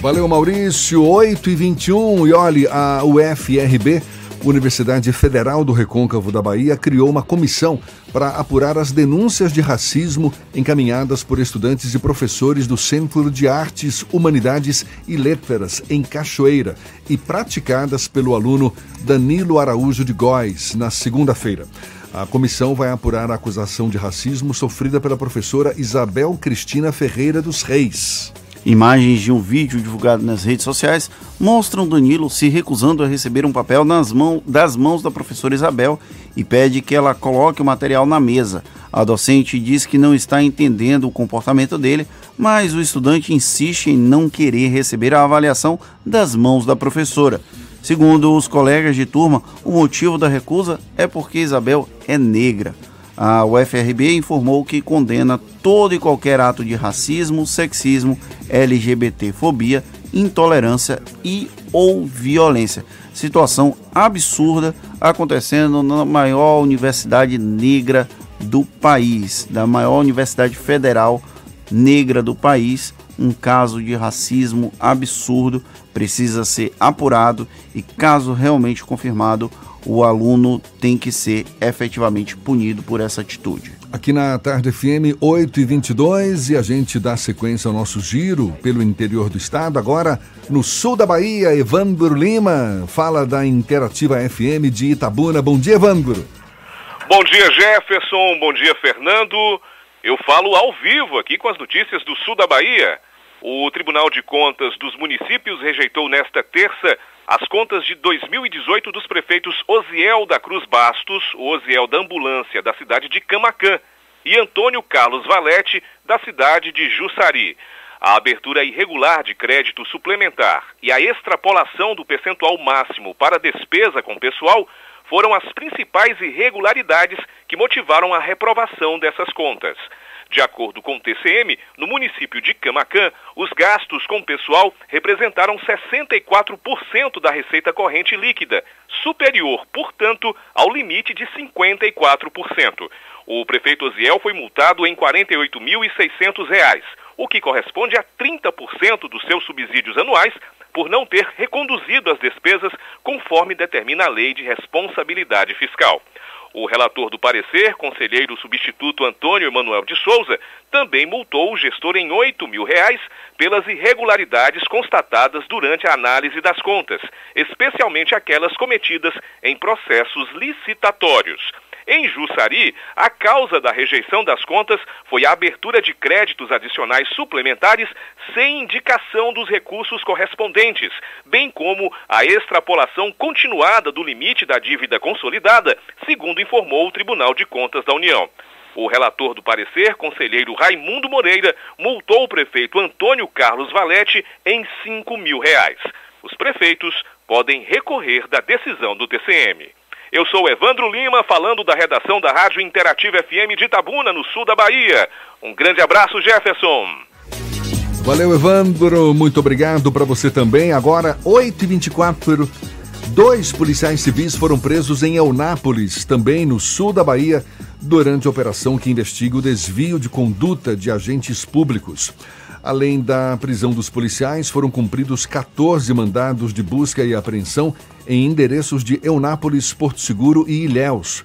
Valeu, Maurício. 8 e 21 e olhe, a UFRB, Universidade Federal do Recôncavo da Bahia, criou uma comissão para apurar as denúncias de racismo encaminhadas por estudantes e professores do Centro de Artes, Humanidades e Letras, em Cachoeira, e praticadas pelo aluno Danilo Araújo de Góes, na segunda-feira. A comissão vai apurar a acusação de racismo sofrida pela professora Isabel Cristina Ferreira dos Reis. Imagens de um vídeo divulgado nas redes sociais mostram Danilo se recusando a receber um papel nas mãos, das mãos da professora Isabel e pede que ela coloque o material na mesa. A docente diz que não está entendendo o comportamento dele, mas o estudante insiste em não querer receber a avaliação das mãos da professora. Segundo os colegas de turma, o motivo da recusa é porque Isabel é negra. A UFRB informou que condena todo e qualquer ato de racismo, sexismo, LGBTfobia, intolerância e ou violência. Situação absurda acontecendo na maior universidade negra do país, da maior universidade federal negra do país. Um caso de racismo absurdo precisa ser apurado e, caso realmente confirmado, o aluno tem que ser efetivamente punido por essa atitude. Aqui na Tarde FM 8 e 22 e a gente dá sequência ao nosso giro pelo interior do estado. Agora, no sul da Bahia, Evandro Lima fala da Interativa FM de Itabuna. Bom dia, Evandro. Bom dia, Jefferson. Bom dia, Fernando. Eu falo ao vivo aqui com as notícias do sul da Bahia. O Tribunal de Contas dos Municípios rejeitou nesta terça as contas de 2018 dos prefeitos Osiel da Cruz Bastos, Osiel da Ambulância da cidade de Camacã e Antônio Carlos Valete da cidade de Jussari. A abertura irregular de crédito suplementar e a extrapolação do percentual máximo para despesa com pessoal foram as principais irregularidades que motivaram a reprovação dessas contas. De acordo com o TCM, no município de Camacã, os gastos com pessoal representaram 64% da receita corrente líquida, superior, portanto, ao limite de 54%. O prefeito Oziel foi multado em R$ 48.600, o que corresponde a 30% dos seus subsídios anuais por não ter reconduzido as despesas conforme determina a lei de responsabilidade fiscal. O relator do parecer, conselheiro substituto Antônio Emanuel de Souza, também multou o gestor em 8 mil reais pelas irregularidades constatadas durante a análise das contas, especialmente aquelas cometidas em processos licitatórios. Em Jussari, a causa da rejeição das contas foi a abertura de créditos adicionais suplementares sem indicação dos recursos correspondentes, bem como a extrapolação continuada do limite da dívida consolidada, segundo informou o Tribunal de Contas da União. O relator do parecer, conselheiro Raimundo Moreira, multou o prefeito Antônio Carlos Valete em 5 mil reais. Os prefeitos podem recorrer da decisão do TCM. Eu sou Evandro Lima, falando da redação da Rádio Interativa FM de Itabuna, no sul da Bahia. Um grande abraço, Jefferson. Valeu, Evandro. Muito obrigado para você também. Agora, 8h24. Dois policiais civis foram presos em Eunápolis, também no sul da Bahia, durante a operação que investiga o desvio de conduta de agentes públicos. Além da prisão dos policiais, foram cumpridos 14 mandados de busca e apreensão em endereços de Eunápolis, Porto Seguro e Ilhéus.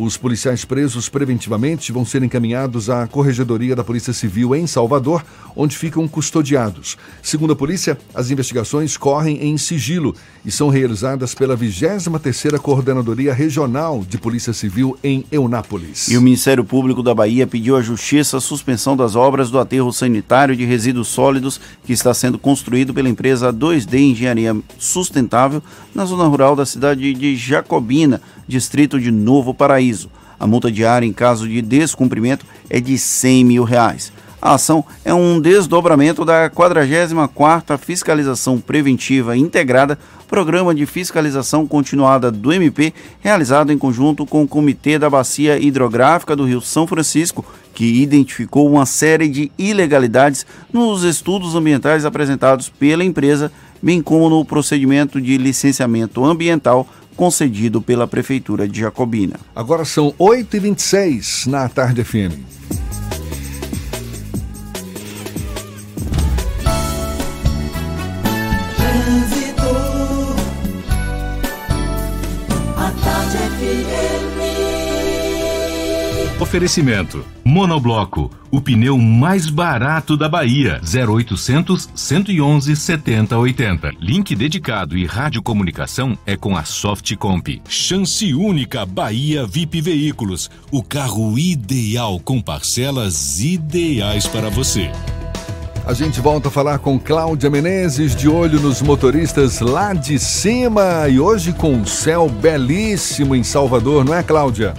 Os policiais presos preventivamente vão ser encaminhados à Corregedoria da Polícia Civil em Salvador, onde ficam custodiados. Segundo a polícia, as investigações correm em sigilo e são realizadas pela 23ª Coordenadoria Regional de Polícia Civil em Eunápolis. E o Ministério Público da Bahia pediu à Justiça a suspensão das obras do aterro sanitário de resíduos sólidos que está sendo construído pela empresa 2D Engenharia Sustentável na zona rural da cidade de Jacobina, distrito de Novo Paraíso. A multa diária em caso de descumprimento é de 100 mil reais. A ação é um desdobramento da 44ª Fiscalização Preventiva Integrada, programa de fiscalização continuada do MP, realizado em conjunto com o Comitê da Bacia Hidrográfica do Rio São Francisco, que identificou uma série de ilegalidades nos estudos ambientais apresentados pela empresa, bem como no procedimento de licenciamento ambiental concedido pela Prefeitura de Jacobina. Agora são 8h26 na Tarde FM. Oferecimento: Monobloco, o pneu mais barato da Bahia. 0800 111 7080. Link dedicado e radiocomunicação é com a Softcomp. Chance única Bahia VIP Veículos, o carro ideal com parcelas ideais para você. A gente volta a falar com Cláudia Menezes, de olho nos motoristas lá de cima e hoje com um céu belíssimo em Salvador, não é, Cláudia?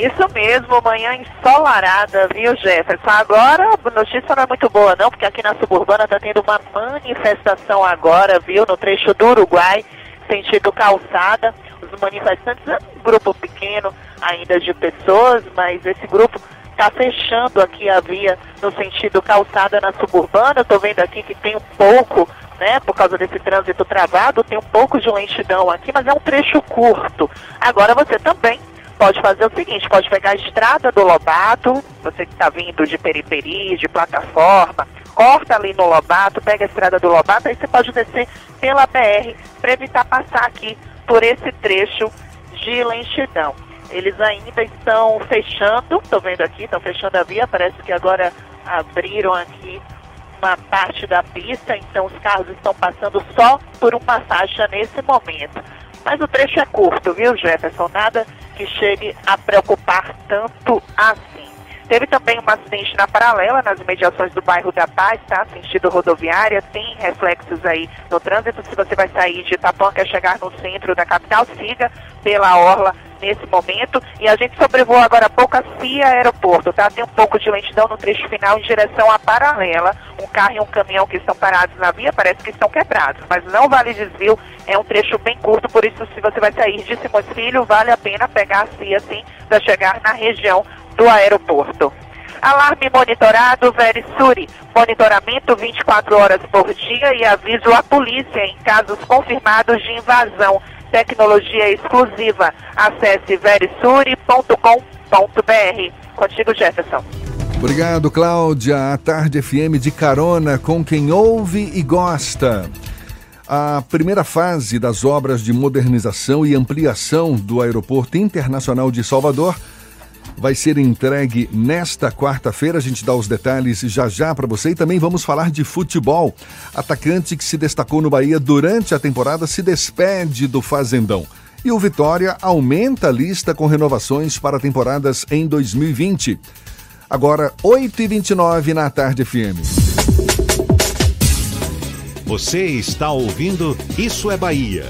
Isso mesmo, manhã ensolarada, viu, Jefferson? Agora a notícia não é muito boa, não, porque aqui na suburbana está tendo uma manifestação agora, viu, no trecho do Uruguai, sentido calçada. Os manifestantes, é um grupo pequeno ainda de pessoas, mas esse grupo está fechando aqui a via no sentido calçada na suburbana. Estou vendo aqui que tem um pouco, né, por causa desse trânsito travado, tem um pouco de lentidão aqui, mas é um trecho curto. Agora você também pode fazer o seguinte, pode pegar a estrada do Lobato, você que está vindo de periperi, de plataforma, corta ali no Lobato, pega a estrada do Lobato, aí você pode descer pela BR para evitar passar aqui por esse trecho de lentidão. Eles ainda estão fechando, estou vendo aqui, estão fechando a via, parece que agora abriram aqui uma parte da pista, então os carros estão passando só por uma faixa nesse momento. Mas o trecho é curto, viu, Jefferson? Nada que chegue a preocupar tanto assim. Teve também um acidente na paralela, nas imediações do bairro da Paz, tá? Sentido rodoviária, tem reflexos aí no trânsito. Se você vai sair de Itapuã, quer chegar no centro da capital, siga pela orla nesse momento. E a gente sobrevoou agora há pouco a CIA Aeroporto, tá? Tem um pouco de lentidão no trecho final em direção à paralela. Um carro e um caminhão que estão parados na via parece que estão quebrados, mas não vale desvio, é um trecho bem curto, por isso se você vai sair de Simões Filho, vale a pena pegar a CIA sim para chegar na região do aeroporto. Alarme monitorado Verisuri. Monitoramento 24 horas por dia e aviso à polícia em casos confirmados de invasão tecnologia exclusiva. Acesse verisuri.com.br. Contigo, Jefferson. Obrigado, Cláudia. A Tarde FM de carona com quem ouve e gosta. A primeira fase das obras de modernização e ampliação do Aeroporto Internacional de Salvador vai ser entregue nesta quarta-feira. A gente dá os detalhes já já para você e também vamos falar de futebol. Atacante que se destacou no Bahia durante a temporada se despede do Fazendão. E o Vitória aumenta a lista com renovações para temporadas em 2020. Agora, 8h29 na tarde FM. Você está ouvindo Isso é Bahia.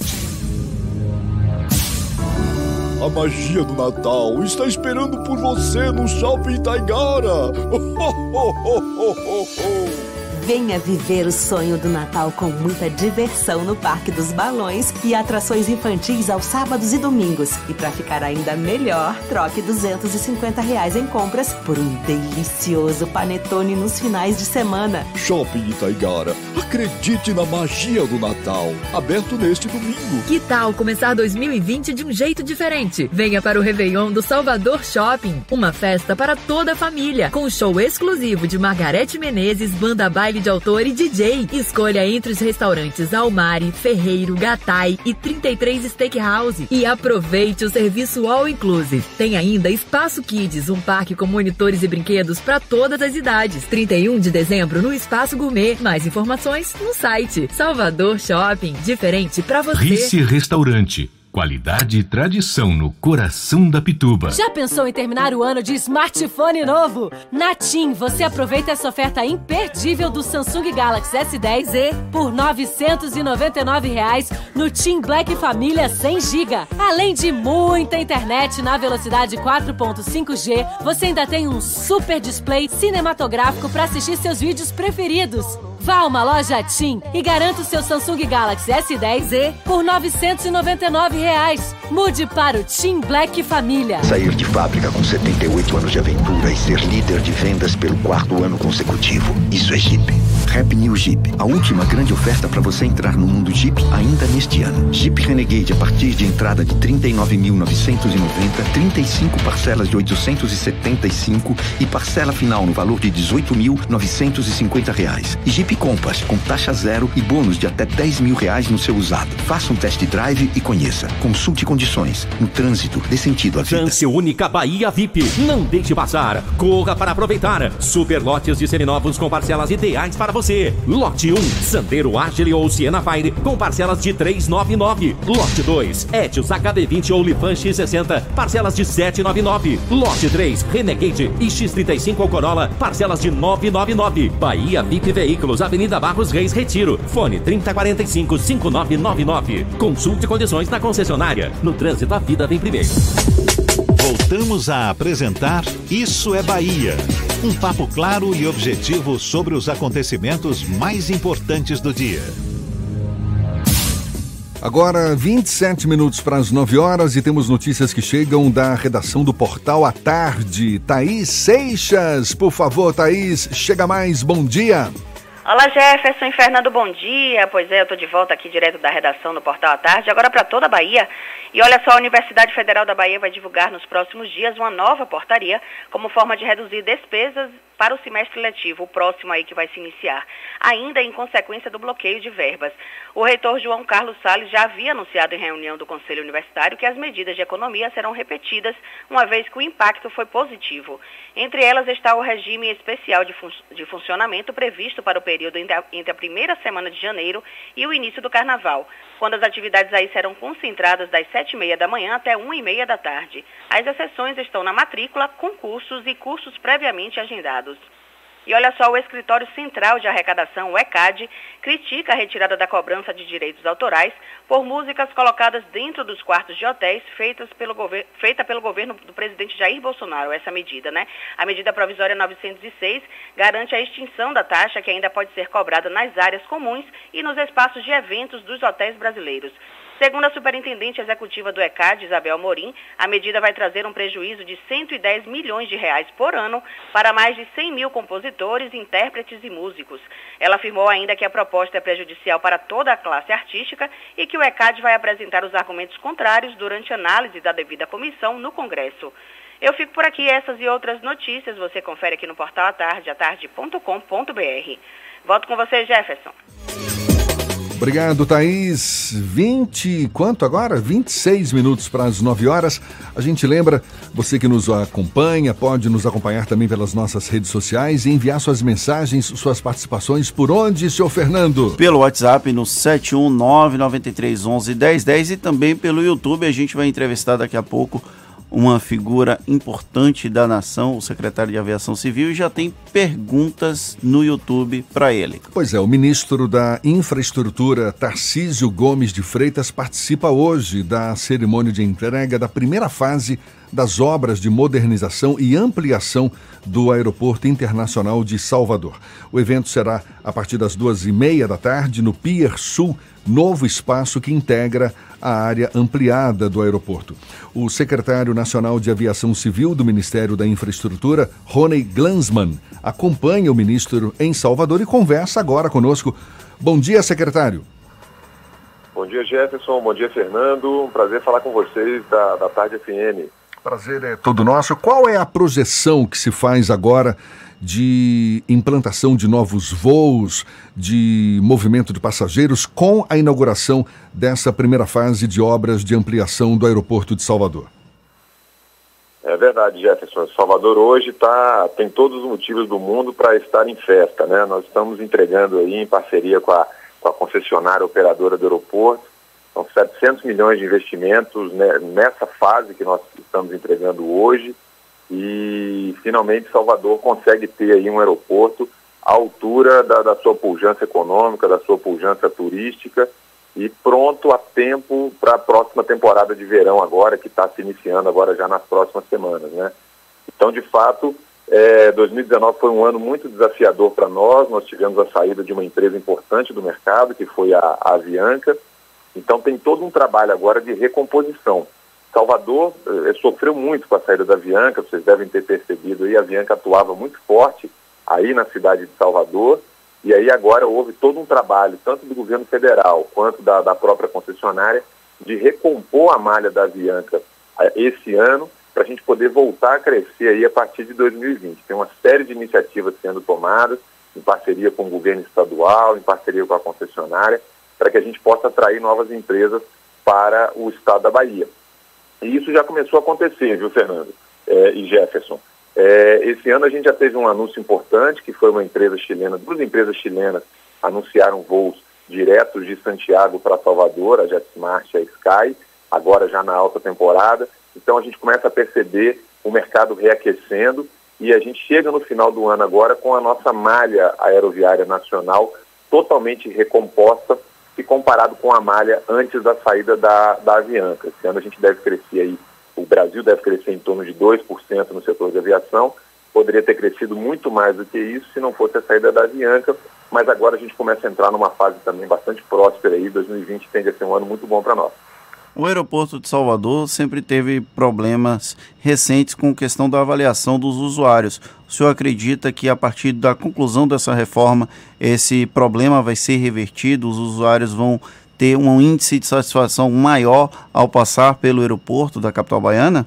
A magia do Natal está esperando por você no Shopping Taigara. (laughs) Venha viver o sonho do Natal com muita diversão no Parque dos Balões e atrações infantis aos sábados e domingos. E para ficar ainda melhor, troque 250 reais em compras por um delicioso panetone nos finais de semana. Shopping Itaigara. Acredite na magia do Natal. Aberto neste domingo. Que tal começar 2020 de um jeito diferente? Venha para o Réveillon do Salvador Shopping. Uma festa para toda a família, com show exclusivo de Margarete Menezes, banda baile de autor e DJ. Escolha entre os restaurantes Almari, Ferreiro, Gatai e 33 Steakhouse. E aproveite o serviço All Inclusive. Tem ainda Espaço Kids, um parque com monitores e brinquedos para todas as idades. 31 de dezembro no Espaço Gourmet. Mais informações no site Salvador Shopping. Diferente para você. Rice Restaurante. Qualidade e tradição no coração da Pituba. Já pensou em terminar o ano de smartphone novo? Na TIM, você aproveita essa oferta imperdível do Samsung Galaxy S10e por 999 reais no TIM Black Família 100 GB. Além de muita internet na velocidade 4.5G, você ainda tem um super display cinematográfico para assistir seus vídeos preferidos. Vá a uma loja TIM e garanta o seu Samsung Galaxy S10e por 999 reais. Mude para o TIM Black Família. Sair de fábrica com 78 anos de aventura e ser líder de vendas pelo quarto ano consecutivo. Isso é Jeep. Rap New Jeep. A última grande oferta para você entrar no mundo Jeep ainda neste ano. Jeep Renegade a partir de entrada de 39.990, 35 parcelas de 875 e parcela final no valor de 18.950 reais. E Jeep Compass com taxa zero e bônus de até 10 mil reais no seu usado. Faça um test drive e conheça. Consulte condições. No trânsito, dê sentido à vida. Chance única Bahia VIP. Não deixe passar. Corra para aproveitar. Super lotes de seminovos com parcelas ideais para você. Lote 1, Sandero Agile ou Siena Fire com parcelas de 399. Lote 2, Etios HB20 ou Lifan X60, parcelas de 799. Lote 3, Renegade e X35 ou Corolla, parcelas de 999. Bahia VIP Veículos, Avenida Barros Reis Retiro. Fone 3045 5999. Consulte condições na concessionária. No trânsito, a vida vem primeiro. Voltamos a apresentar Isso é Bahia. Um papo claro e objetivo sobre os acontecimentos mais importantes do dia. Agora, 27 minutos para as 9 horas e temos notícias que chegam da redação do Portal à Tarde. Thaís Seixas, por favor, Thaís, chega mais, bom dia. Olá Jefferson e Fernando, bom dia. Pois é, eu estou de volta aqui direto da redação do Portal à Tarde, agora para toda a Bahia. E olha só, a Universidade Federal da Bahia vai divulgar nos próximos dias uma nova portaria como forma de reduzir despesas para o semestre letivo, o próximo aí que vai se iniciar, ainda em consequência do bloqueio de verbas. O reitor João Carlos Salles já havia anunciado em reunião do Conselho Universitário que as medidas de economia serão repetidas, uma vez que o impacto foi positivo. Entre elas está o regime especial de, fun de funcionamento previsto para o período entre a primeira semana de janeiro e o início do carnaval, quando as atividades aí serão concentradas das sete e meia da manhã até uma e meia da tarde. As exceções estão na matrícula, concursos e cursos previamente agendados. E olha só, o Escritório Central de Arrecadação, o ECAD, critica a retirada da cobrança de direitos autorais por músicas colocadas dentro dos quartos de hotéis feitas pelo feita pelo governo do presidente Jair Bolsonaro, essa medida, né? A medida provisória 906 garante a extinção da taxa que ainda pode ser cobrada nas áreas comuns e nos espaços de eventos dos hotéis brasileiros. Segundo a superintendente executiva do ECAD, Isabel Morim, a medida vai trazer um prejuízo de 110 milhões de reais por ano para mais de 100 mil compositores, intérpretes e músicos. Ela afirmou ainda que a proposta é prejudicial para toda a classe artística e que o ECAD vai apresentar os argumentos contrários durante análise da devida comissão no Congresso. Eu fico por aqui. Essas e outras notícias você confere aqui no portal atarde, atarde.com.br. Volto com você, Jefferson. Obrigado, Thaís. 20, quanto agora? 26 minutos para as 9 horas. A gente lembra, você que nos acompanha, pode nos acompanhar também pelas nossas redes sociais e enviar suas mensagens, suas participações. Por onde, senhor Fernando? Pelo WhatsApp no 71993111010 e também pelo YouTube. A gente vai entrevistar daqui a pouco uma figura importante da nação, o secretário de Aviação Civil, e já tem perguntas no YouTube para ele. Pois é, o ministro da Infraestrutura, Tarcísio Gomes de Freitas, participa hoje da cerimônia de entrega da primeira fase das obras de modernização e ampliação do Aeroporto Internacional de Salvador. O evento será a partir das duas e meia da tarde no Pier Sul, novo espaço que integra a área ampliada do aeroporto. O secretário nacional de Aviação Civil do Ministério da Infraestrutura, Rony Glansman, acompanha o ministro em Salvador e conversa agora conosco. Bom dia, secretário. Bom dia, Jefferson. Bom dia, Fernando. Um prazer falar com vocês da, da Tarde FM. Prazer é todo nosso. Qual é a projeção que se faz agora de implantação de novos voos, de movimento de passageiros, com a inauguração dessa primeira fase de obras de ampliação do aeroporto de Salvador? É verdade, Jefferson. Salvador hoje tá, tem todos os motivos do mundo para estar em festa. Né? Nós estamos entregando aí, em parceria com a, com a concessionária operadora do aeroporto, são 700 milhões de investimentos né, nessa fase que nós estamos entregando hoje. E finalmente Salvador consegue ter aí um aeroporto à altura da, da sua pujança econômica, da sua pujança turística e pronto a tempo para a próxima temporada de verão agora, que está se iniciando agora já nas próximas semanas, né? Então, de fato, é, 2019 foi um ano muito desafiador para nós, nós tivemos a saída de uma empresa importante do mercado, que foi a, a Avianca, então tem todo um trabalho agora de recomposição. Salvador eh, sofreu muito com a saída da Avianca, vocês devem ter percebido aí, a Avianca atuava muito forte aí na cidade de Salvador, e aí agora houve todo um trabalho, tanto do governo federal quanto da, da própria concessionária, de recompor a malha da Avianca eh, esse ano, para a gente poder voltar a crescer aí a partir de 2020. Tem uma série de iniciativas sendo tomadas, em parceria com o governo estadual, em parceria com a concessionária, para que a gente possa atrair novas empresas para o estado da Bahia. E isso já começou a acontecer, viu, Fernando é, e Jefferson? É, esse ano a gente já teve um anúncio importante, que foi uma empresa chilena, duas empresas chilenas anunciaram voos diretos de Santiago para Salvador, a JetSmart e a Sky, agora já na alta temporada. Então a gente começa a perceber o mercado reaquecendo e a gente chega no final do ano agora com a nossa malha aeroviária nacional totalmente recomposta se comparado com a malha antes da saída da, da Avianca. Esse ano a gente deve crescer aí, o Brasil deve crescer em torno de 2% no setor de aviação, poderia ter crescido muito mais do que isso se não fosse a saída da Avianca, mas agora a gente começa a entrar numa fase também bastante próspera aí, 2020 tende a ser um ano muito bom para nós. O aeroporto de Salvador sempre teve problemas recentes com questão da avaliação dos usuários. O senhor acredita que a partir da conclusão dessa reforma esse problema vai ser revertido, os usuários vão ter um índice de satisfação maior ao passar pelo aeroporto da capital baiana?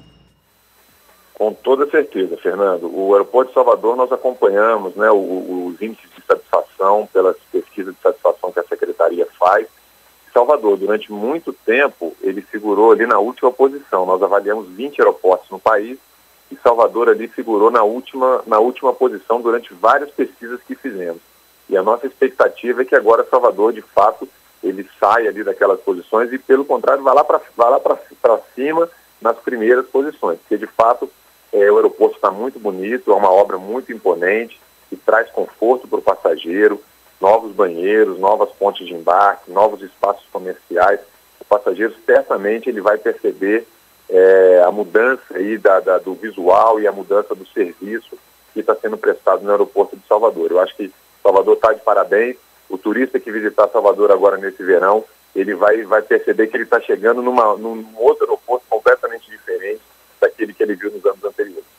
Com toda certeza, Fernando. O aeroporto de Salvador nós acompanhamos né, os índices de satisfação pelas pesquisas de satisfação que a secretaria faz Salvador, durante muito tempo, ele figurou ali na última posição. Nós avaliamos 20 aeroportos no país e Salvador ali figurou na última, na última posição durante várias pesquisas que fizemos. E a nossa expectativa é que agora Salvador, de fato, ele saia ali daquelas posições e, pelo contrário, vá lá para cima nas primeiras posições. Porque, de fato, é, o aeroporto está muito bonito, é uma obra muito imponente, que traz conforto para o passageiro, novos banheiros, novas pontes de embarque, novos espaços comerciais. O passageiro certamente ele vai perceber é, a mudança aí da, da, do visual e a mudança do serviço que está sendo prestado no aeroporto de Salvador. Eu acho que Salvador está de parabéns. O turista que visitar Salvador agora nesse verão, ele vai, vai perceber que ele está chegando numa, num outro aeroporto completamente diferente daquele que ele viu nos anos anteriores.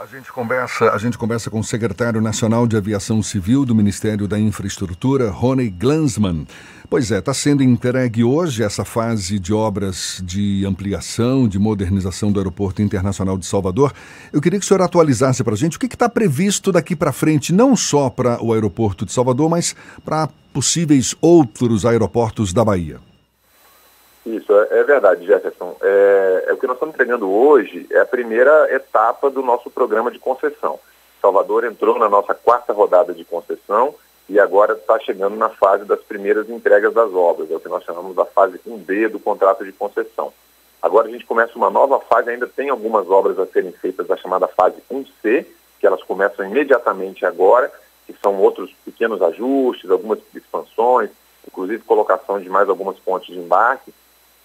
A gente conversa, a gente conversa com o secretário nacional de Aviação Civil do Ministério da Infraestrutura, Rony Glansman. Pois é, está sendo entregue hoje essa fase de obras de ampliação, de modernização do Aeroporto Internacional de Salvador. Eu queria que o senhor atualizasse para a gente o que está previsto daqui para frente, não só para o Aeroporto de Salvador, mas para possíveis outros aeroportos da Bahia. Isso, é, é verdade, Jefferson. É, é, o que nós estamos entregando hoje é a primeira etapa do nosso programa de concessão. Salvador entrou na nossa quarta rodada de concessão e agora está chegando na fase das primeiras entregas das obras, é o que nós chamamos da fase 1B do contrato de concessão. Agora a gente começa uma nova fase, ainda tem algumas obras a serem feitas da chamada fase 1C, que elas começam imediatamente agora, que são outros pequenos ajustes, algumas expansões, inclusive colocação de mais algumas pontes de embarque,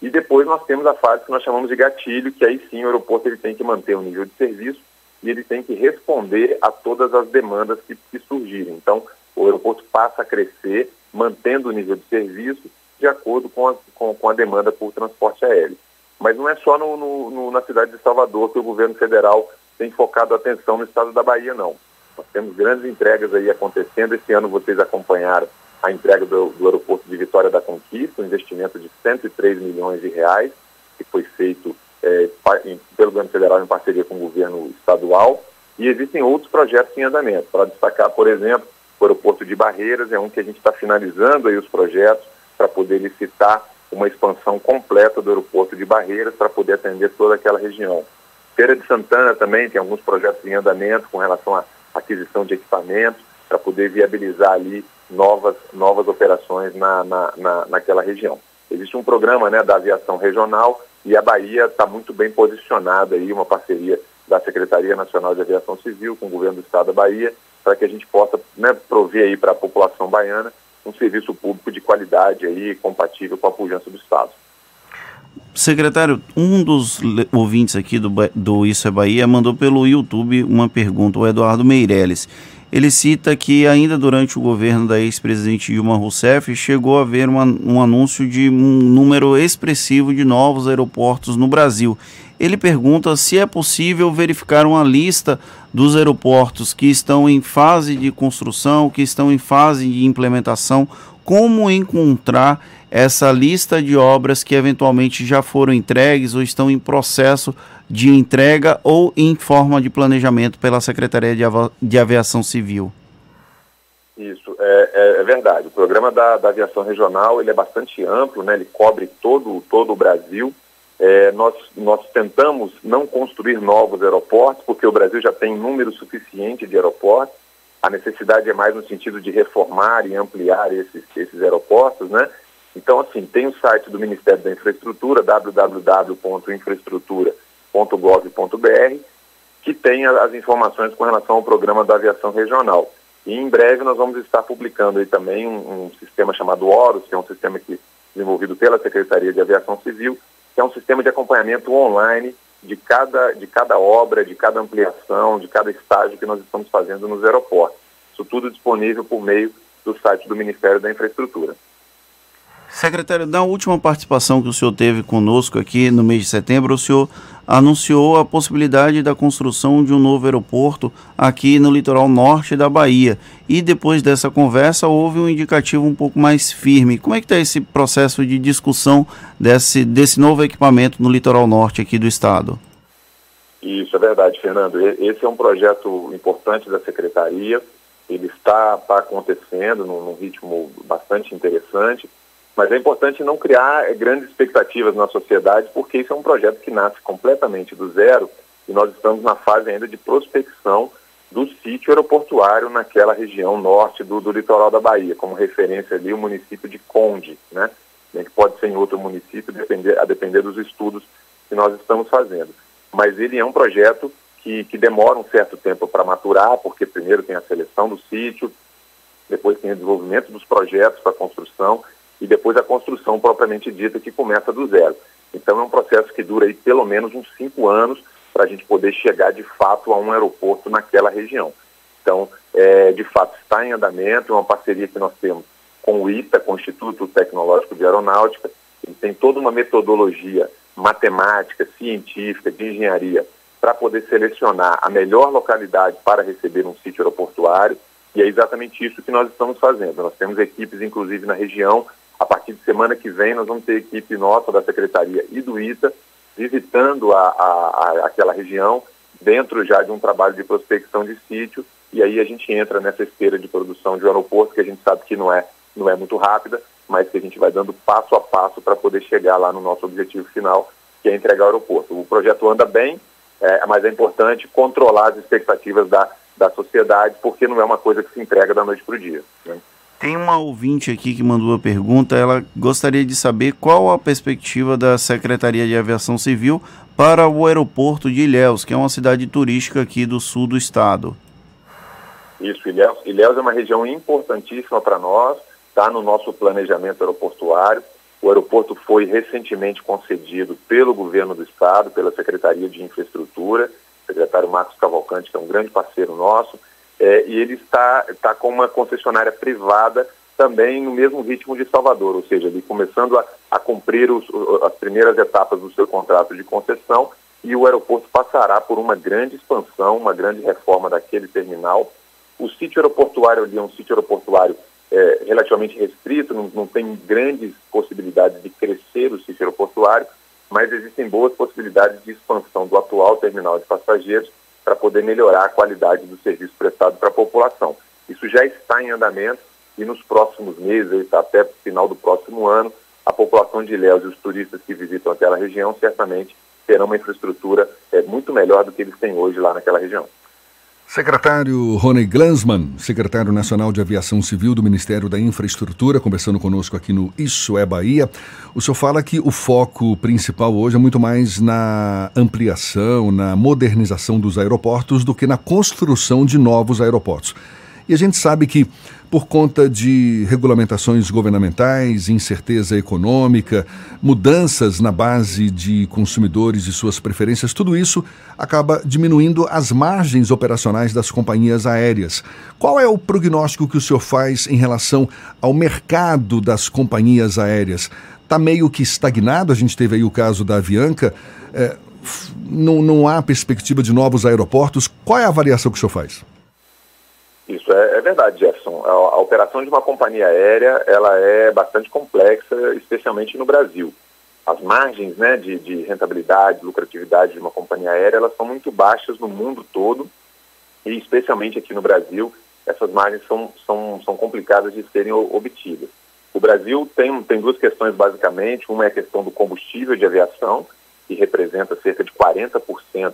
e depois nós temos a fase que nós chamamos de gatilho, que aí sim o aeroporto ele tem que manter o nível de serviço e ele tem que responder a todas as demandas que, que surgirem. Então, o aeroporto passa a crescer, mantendo o nível de serviço de acordo com a, com, com a demanda por transporte aéreo. Mas não é só no, no, no, na cidade de Salvador que o governo federal tem focado a atenção no estado da Bahia, não. Nós temos grandes entregas aí acontecendo. Esse ano vocês acompanharam a entrega do, do, aeroporto de Vitória da Conquista, um investimento de 103 milhões de reais, que foi feito é, em, pelo governo federal em parceria com o governo estadual. E existem outros projetos em andamento. Para destacar, por exemplo, o aeroporto de Barreiras é um que a gente está finalizando aí os projetos para poder licitar uma expansão completa do aeroporto de Barreiras para poder atender toda aquela região. Feira de Santana também tem alguns projetos em andamento com relação à aquisição de equipamentos para poder viabilizar ali novas, novas operações na, na, na, naquela região. Existe um programa né, da aviação regional e a Bahia está muito bem posicionada aí, uma parceria da Secretaria Nacional de Aviação Civil com o governo do Estado da Bahia, para que a gente possa né, prover aí para a população baiana um serviço público de qualidade aí, compatível com a pujança do Estado. Secretário, um dos ouvintes aqui do, do Isso é Bahia mandou pelo YouTube uma pergunta, o Eduardo Meirelles. Ele cita que ainda durante o governo da ex-presidente Dilma Rousseff chegou a haver uma, um anúncio de um número expressivo de novos aeroportos no Brasil. Ele pergunta se é possível verificar uma lista dos aeroportos que estão em fase de construção, que estão em fase de implementação, como encontrar essa lista de obras que eventualmente já foram entregues ou estão em processo de entrega ou em forma de planejamento pela Secretaria de, Avi de Aviação Civil. Isso, é, é, é verdade. O programa da, da, aviação regional ele é bastante amplo, né? ele cobre todo, todo o Brasil. É, nós, nós tentamos não construir novos aeroportos, porque o Brasil já tem número suficiente de aeroportos. A necessidade é mais no sentido de reformar e ampliar esses, esses aeroportos, né? Então, assim, tem o site do Ministério da Infraestrutura, www.infraestrutura.com gov.br, que tem as informações com relação ao programa da aviação regional. E em breve nós vamos estar publicando aí também um, um sistema chamado OROS, que é um sistema que, desenvolvido pela Secretaria de Aviação Civil, que é um sistema de acompanhamento online de cada, de cada obra, de cada ampliação, de cada estágio que nós estamos fazendo nos aeroportos. Isso tudo disponível por meio do site do Ministério da Infraestrutura. Secretário, na última participação que o senhor teve conosco aqui no mês de setembro, o senhor anunciou a possibilidade da construção de um novo aeroporto aqui no litoral norte da Bahia. E depois dessa conversa houve um indicativo um pouco mais firme. Como é que está esse processo de discussão desse, desse novo equipamento no litoral norte aqui do estado? Isso é verdade, Fernando. Esse é um projeto importante da Secretaria. Ele está, está acontecendo num, num ritmo bastante interessante. Mas é importante não criar grandes expectativas na sociedade, porque isso é um projeto que nasce completamente do zero e nós estamos na fase ainda de prospecção do sítio aeroportuário naquela região norte do, do litoral da Bahia, como referência ali o município de Conde, né? Que pode ser em outro município, depender, a depender dos estudos que nós estamos fazendo. Mas ele é um projeto que, que demora um certo tempo para maturar, porque primeiro tem a seleção do sítio, depois tem o desenvolvimento dos projetos para construção e depois a construção propriamente dita que começa do zero. Então é um processo que dura aí pelo menos uns cinco anos para a gente poder chegar de fato a um aeroporto naquela região. Então, é, de fato, está em andamento, é uma parceria que nós temos com o ITA, com o Instituto Tecnológico de Aeronáutica, ele tem toda uma metodologia matemática, científica, de engenharia para poder selecionar a melhor localidade para receber um sítio aeroportuário, e é exatamente isso que nós estamos fazendo. Nós temos equipes, inclusive, na região. A partir de semana que vem, nós vamos ter equipe nossa da Secretaria e do ITA visitando a, a, a, aquela região, dentro já de um trabalho de prospecção de sítio, e aí a gente entra nessa esteira de produção de um aeroporto, que a gente sabe que não é, não é muito rápida, mas que a gente vai dando passo a passo para poder chegar lá no nosso objetivo final, que é entregar o aeroporto. O projeto anda bem, é, mas é importante controlar as expectativas da, da sociedade, porque não é uma coisa que se entrega da noite para o dia. Né? Tem uma ouvinte aqui que mandou uma pergunta, ela gostaria de saber qual a perspectiva da Secretaria de Aviação Civil para o aeroporto de Ilhéus, que é uma cidade turística aqui do sul do estado. Isso, Ilhéus, Ilhéus é uma região importantíssima para nós, está no nosso planejamento aeroportuário. O aeroporto foi recentemente concedido pelo governo do estado, pela Secretaria de Infraestrutura, o secretário Marcos Cavalcante, que é um grande parceiro nosso, é, e ele está, está com uma concessionária privada também no mesmo ritmo de Salvador, ou seja, ele começando a, a cumprir os, as primeiras etapas do seu contrato de concessão e o aeroporto passará por uma grande expansão, uma grande reforma daquele terminal. O sítio aeroportuário ali é um sítio aeroportuário é, relativamente restrito, não, não tem grandes possibilidades de crescer o sítio aeroportuário, mas existem boas possibilidades de expansão do atual terminal de passageiros para poder melhorar a qualidade do serviço prestado para a população. Isso já está em andamento e nos próximos meses, até o final do próximo ano, a população de Ilhéus e os turistas que visitam aquela região certamente terão uma infraestrutura é, muito melhor do que eles têm hoje lá naquela região. Secretário Rony Glansman, secretário nacional de Aviação Civil do Ministério da Infraestrutura, conversando conosco aqui no Isso é Bahia. O senhor fala que o foco principal hoje é muito mais na ampliação, na modernização dos aeroportos do que na construção de novos aeroportos. E a gente sabe que, por conta de regulamentações governamentais, incerteza econômica, mudanças na base de consumidores e suas preferências, tudo isso acaba diminuindo as margens operacionais das companhias aéreas. Qual é o prognóstico que o senhor faz em relação ao mercado das companhias aéreas? Está meio que estagnado, a gente teve aí o caso da Avianca. É, não, não há perspectiva de novos aeroportos. Qual é a avaliação que o senhor faz? Isso é, é verdade, Jefferson. A, a, operação de uma companhia aérea ela é bastante complexa, especialmente no Brasil. As margens né, de, de rentabilidade, lucratividade de uma companhia aérea, elas são muito baixas no mundo todo e especialmente aqui no Brasil, essas margens são, são, são complicadas de serem obtidas. O Brasil tem, tem duas questões basicamente, uma é a questão do combustível de aviação, que representa cerca de 40%,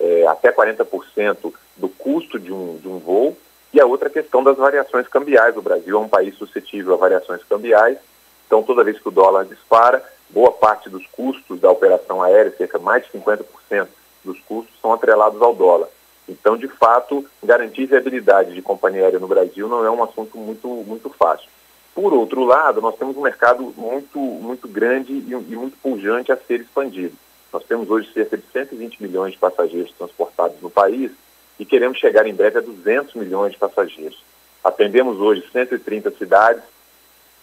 é, até 40% do custo de um, de um voo, e a outra questão das variações cambiais. O Brasil é um país suscetível a variações cambiais, então toda vez que o dólar dispara, boa parte dos custos da operação aérea, cerca de mais de 50% dos custos, são atrelados ao dólar. Então, de fato, garantir viabilidade de companhia aérea no Brasil não é um assunto muito, muito fácil. Por outro lado, nós temos um mercado muito, muito grande e, e muito pujante a ser expandido. Nós temos hoje cerca de 120 milhões de passageiros transportados no país, e queremos chegar em breve a 200 milhões de passageiros. Atendemos hoje 130 cidades,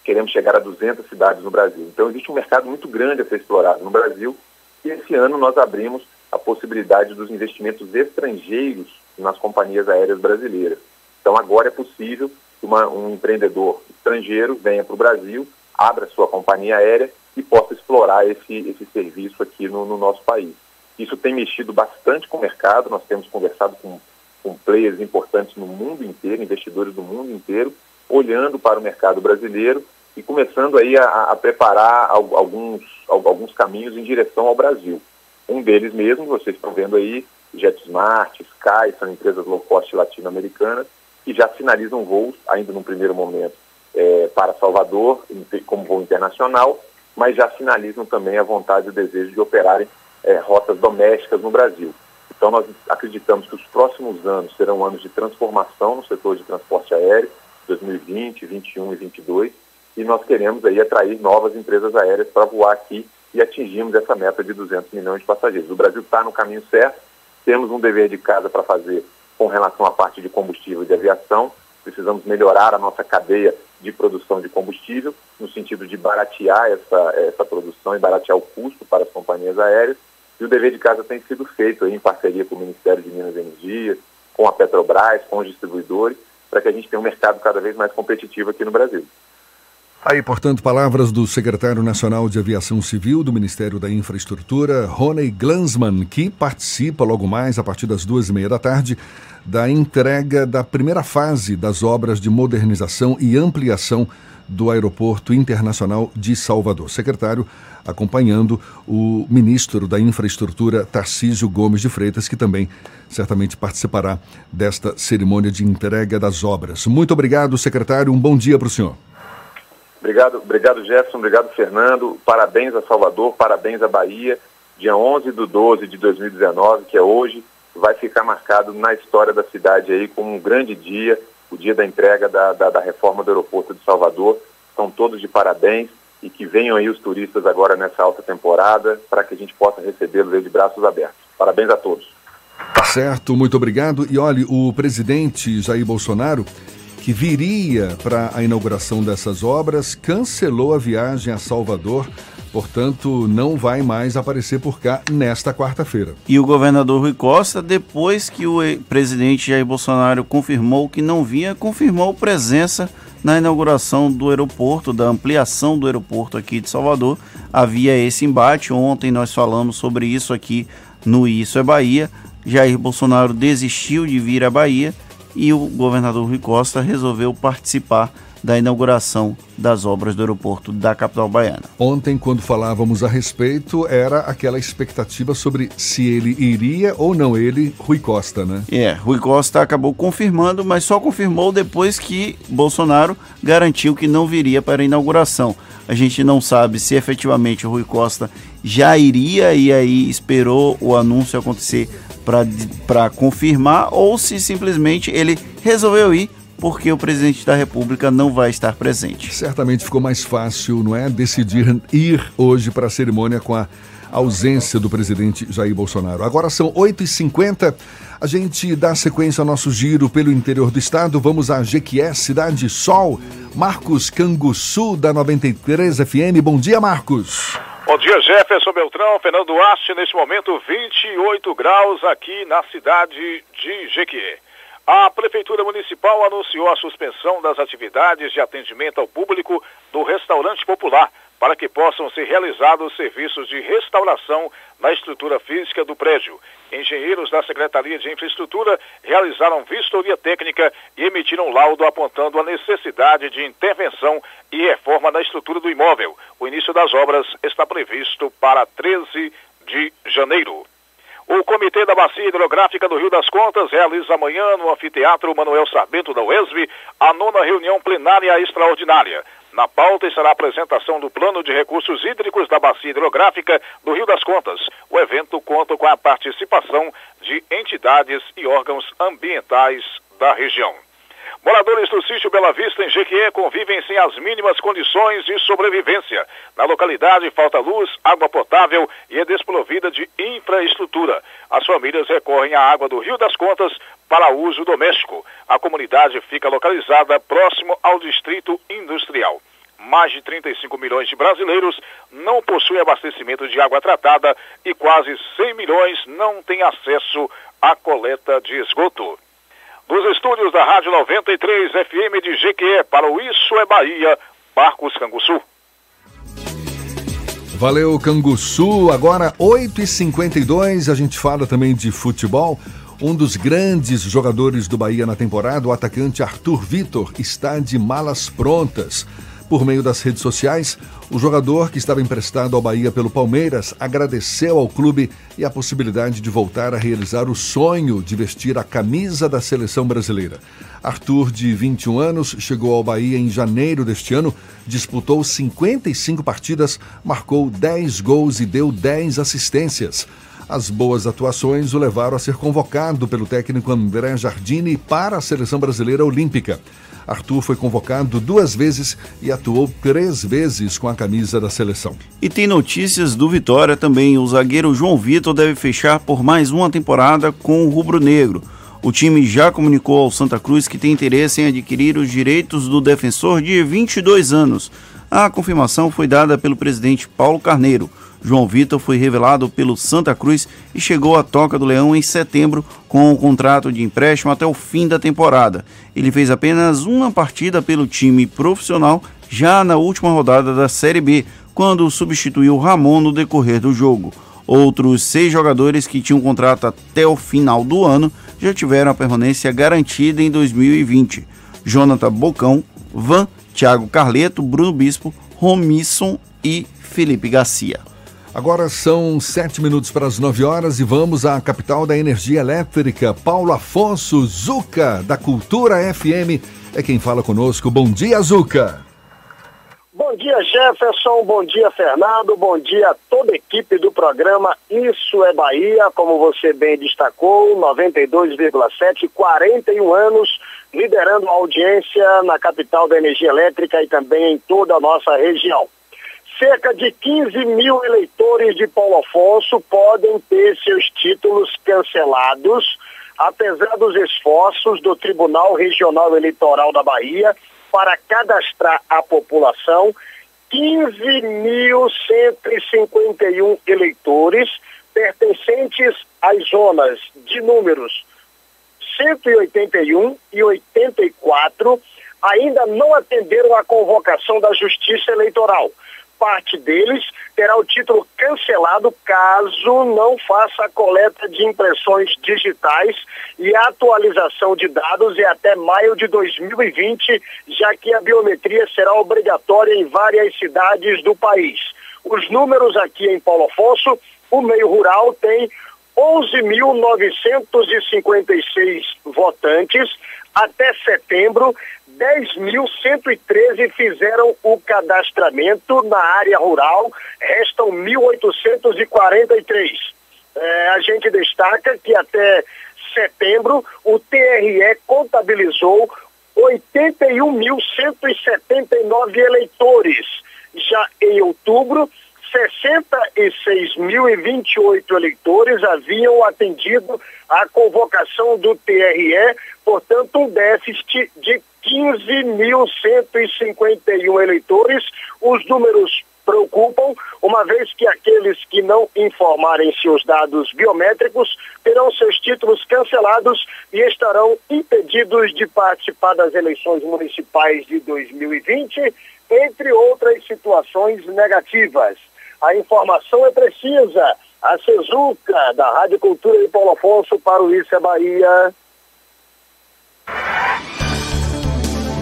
queremos chegar a 200 cidades no Brasil. Então existe um mercado muito grande a ser explorado no Brasil e esse ano nós abrimos a possibilidade dos investimentos estrangeiros nas companhias aéreas brasileiras. Então agora é possível que uma, um empreendedor estrangeiro venha para o Brasil, abra sua companhia aérea e possa explorar esse, esse serviço aqui no, no nosso país. Isso tem mexido bastante com o mercado, nós temos conversado com, com players importantes no mundo inteiro, investidores do mundo inteiro, olhando para o mercado brasileiro e começando aí a, a preparar alguns, alguns caminhos em direção ao Brasil. Um deles mesmo, vocês estão vendo aí, JetSmart, Sky, são empresas low cost latino-americanas que já finalizam voos, ainda num primeiro momento, é, para Salvador, como voo internacional, mas já finalizam também a vontade e o desejo de operarem é, rotas domésticas no Brasil. Então, nós acreditamos que os próximos anos serão anos de transformação no setor de transporte aéreo, 2020, 2021 e 2022, e nós queremos aí atrair novas empresas aéreas para voar aqui e atingirmos essa meta de 200 milhões de passageiros. O Brasil está no caminho certo, temos um dever de casa para fazer com relação à parte de combustível e de aviação, precisamos melhorar a nossa cadeia de produção de combustível, no sentido de baratear essa, essa produção e baratear o custo para as companhias aéreas, E o dever de casa tem sido feito aí em parceria com o Ministério de Minas e Energia, com a Petrobras, com os distribuidores, para que a gente tenha um mercado cada vez mais competitivo aqui no Brasil. Aí, portanto, palavras do secretário nacional de Aviação Civil do Ministério da Infraestrutura, Rony Glansman, que participa logo mais, a partir das duas e meia da tarde, da entrega da primeira fase das obras de modernização e ampliação do Aeroporto Internacional de Salvador. Secretário acompanhando o ministro da Infraestrutura, Tarcísio Gomes de Freitas, que também certamente participará desta cerimônia de entrega das obras. Muito obrigado, secretário. Um bom dia para o senhor. Obrigado, obrigado Jefferson, obrigado Fernando. Parabéns a Salvador, parabéns à Bahia. Dia 11 de 12 de 2019, que é hoje, vai ficar marcado na história da cidade aí como um grande dia, o dia da entrega da, da, da reforma do aeroporto de Salvador. São todos de parabéns e que venham aí os turistas agora nessa alta temporada para que a gente possa recebê-los de braços abertos. Parabéns a todos. Tá certo, muito obrigado. E olhe, o presidente Jair Bolsonaro, que viria para a inauguração dessas obras, cancelou a viagem a Salvador. Portanto, não vai mais aparecer por cá nesta quarta-feira. E o governador Rui Costa, depois que o presidente Jair Bolsonaro confirmou que não vinha, confirmou presença na inauguração do aeroporto, da ampliação do aeroporto aqui de Salvador. Havia esse embate, ontem nós falamos sobre isso aqui no Isso é Bahia. Jair Bolsonaro desistiu de vir à Bahia e o governador Rui Costa resolveu participar da inauguração das obras do aeroporto da capital baiana. Ontem, quando falávamos a respeito, era aquela expectativa sobre se ele iria ou não ele, Rui Costa, né? É, Rui Costa acabou confirmando, mas só confirmou depois que Bolsonaro garantiu que não viria para a inauguração. A gente não sabe se efetivamente o Rui Costa já iria e aí esperou o anúncio acontecer para confirmar ou se simplesmente ele resolveu ir porque o presidente da República não vai estar presente. Certamente ficou mais fácil, não é, decidir ir hoje para a cerimônia com a ausência do presidente Jair Bolsonaro. Agora são 8h50. A gente dá sequência ao nosso giro pelo interior do estado. Vamos a Jequié, Cidade Sol. Marcos Canguçu, da 93 FM. Bom dia, Marcos. Bom dia, Jefferson Beltrão, Fernando Haste. Neste momento, 28 graus aqui na cidade de Jequié. A Prefeitura Municipal anunciou a suspensão das atividades de atendimento ao público do restaurante popular para que possam ser realizados serviços de restauração na estrutura física do prédio. Engenheiros da Secretaria de Infraestrutura realizaram vistoria técnica e emitiram laudo apontando a necessidade de intervenção e reforma na estrutura do imóvel. O início das obras está previsto para 13 de janeiro. O Comitê da Bacia Hidrográfica do Rio das Contas realiza amanhã no Anfiteatro Manuel Sarbento da UESB a nona reunião plenária extraordinária. Na pauta estará a apresentação do Plano de Recursos Hídricos da Bacia Hidrográfica do Rio das Contas. O evento conta com a participação de entidades e órgãos ambientais da região. Moradores do sítio Bela Vista, em Jequié, convivem sem as mínimas condições de sobrevivência. Na localidade falta luz, água potável e é desprovida de infraestrutura. As famílias recorrem à água do Rio das Contas para uso doméstico. A comunidade fica localizada próximo ao distrito industrial. Mais de 35 milhões de brasileiros não possuem abastecimento de água tratada e quase 100 milhões não têm acesso à coleta de esgoto dos estúdios da Rádio 93 FM de GQE para o Isso é Bahia, Marcos Canguçu. Valeu, Canguçu. Agora, 8h52, a gente fala também de futebol. Um dos grandes jogadores do Bahia na temporada, o atacante Arthur Vitor, está de malas prontas. Por meio das redes sociais, o jogador que estava emprestado ao Bahia pelo Palmeiras agradeceu ao clube e a possibilidade de voltar a realizar o sonho de vestir a camisa da seleção brasileira. Arthur, de 21 anos, chegou ao Bahia em janeiro deste ano, disputou 55 partidas, marcou 10 gols e deu 10 assistências. As boas atuações o levaram a ser convocado pelo técnico André Jardini para a seleção brasileira olímpica. Arthur foi convocado duas vezes e atuou três vezes com a camisa da seleção. E tem notícias do Vitória também. O zagueiro João Vitor deve fechar por mais uma temporada com o Rubro Negro. O time já comunicou ao Santa Cruz que tem interesse em adquirir os direitos do defensor de 22 anos. A confirmação foi dada pelo presidente Paulo Carneiro. João Vitor foi revelado pelo Santa Cruz e chegou à Toca do Leão em setembro com um contrato de empréstimo até o fim da temporada. Ele fez apenas uma partida pelo time profissional já na última rodada da Série B, quando substituiu Ramon no decorrer do jogo. Outros seis jogadores que tinham contrato até o final do ano já tiveram a permanência garantida em 2020. Jonathan Bocão, Van, Thiago Carleto, Bruno Bispo, Romisson e Felipe Garcia. Agora são sete minutos para as nove horas e vamos à capital da energia elétrica. Paulo Afonso Zuca, da Cultura FM, é quem fala conosco. Bom dia, Zuca. Bom dia, Jefferson. Bom dia, Fernando. Bom dia a toda a equipe do programa Isso é Bahia. Como você bem destacou, 92,7, 41 anos liderando a audiência na capital da energia elétrica e também em toda a nossa região. Cerca de 15 mil eleitores de Paulo Afonso podem ter seus títulos cancelados, apesar dos esforços do Tribunal Regional Eleitoral da Bahia para cadastrar a população 15.151 eleitores pertencentes às zonas de números 181 e 84 ainda não atenderam à convocação da Justiça Eleitoral parte deles terá o título cancelado caso não faça a coleta de impressões digitais e atualização de dados é até maio de 2020, já que a biometria será obrigatória em várias cidades do país. Os números aqui em Paulo Afonso, o meio rural tem 11.956 votantes até setembro 10.113 fizeram o cadastramento na área rural, restam 1.843. É, a gente destaca que até setembro o TRE contabilizou 81.179 eleitores. Já em outubro, 66.028 eleitores haviam atendido a convocação do TRE, portanto, um déficit de 15.151 eleitores. Os números preocupam, uma vez que aqueles que não informarem seus dados biométricos terão seus títulos cancelados e estarão impedidos de participar das eleições municipais de 2020, entre outras situações negativas. A informação é precisa. A Cezuca, da Rádio Cultura de Paulo Afonso, para o Isso é Bahia.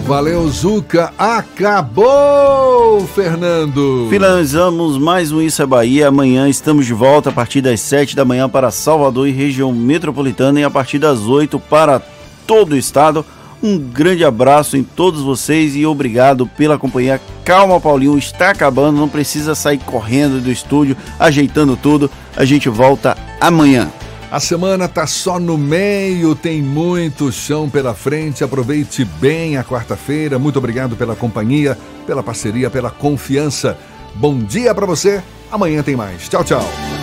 Valeu, Zuca. Acabou, Fernando. Finalizamos mais um Isso é Bahia. Amanhã estamos de volta a partir das 7 da manhã para Salvador e região metropolitana e a partir das 8 para todo o estado. Um grande abraço em todos vocês e obrigado pela companhia. Calma, Paulinho, está acabando, não precisa sair correndo do estúdio, ajeitando tudo. A gente volta amanhã. A semana tá só no meio, tem muito chão pela frente. Aproveite bem a quarta-feira. Muito obrigado pela companhia, pela parceria, pela confiança. Bom dia para você. Amanhã tem mais. Tchau, tchau.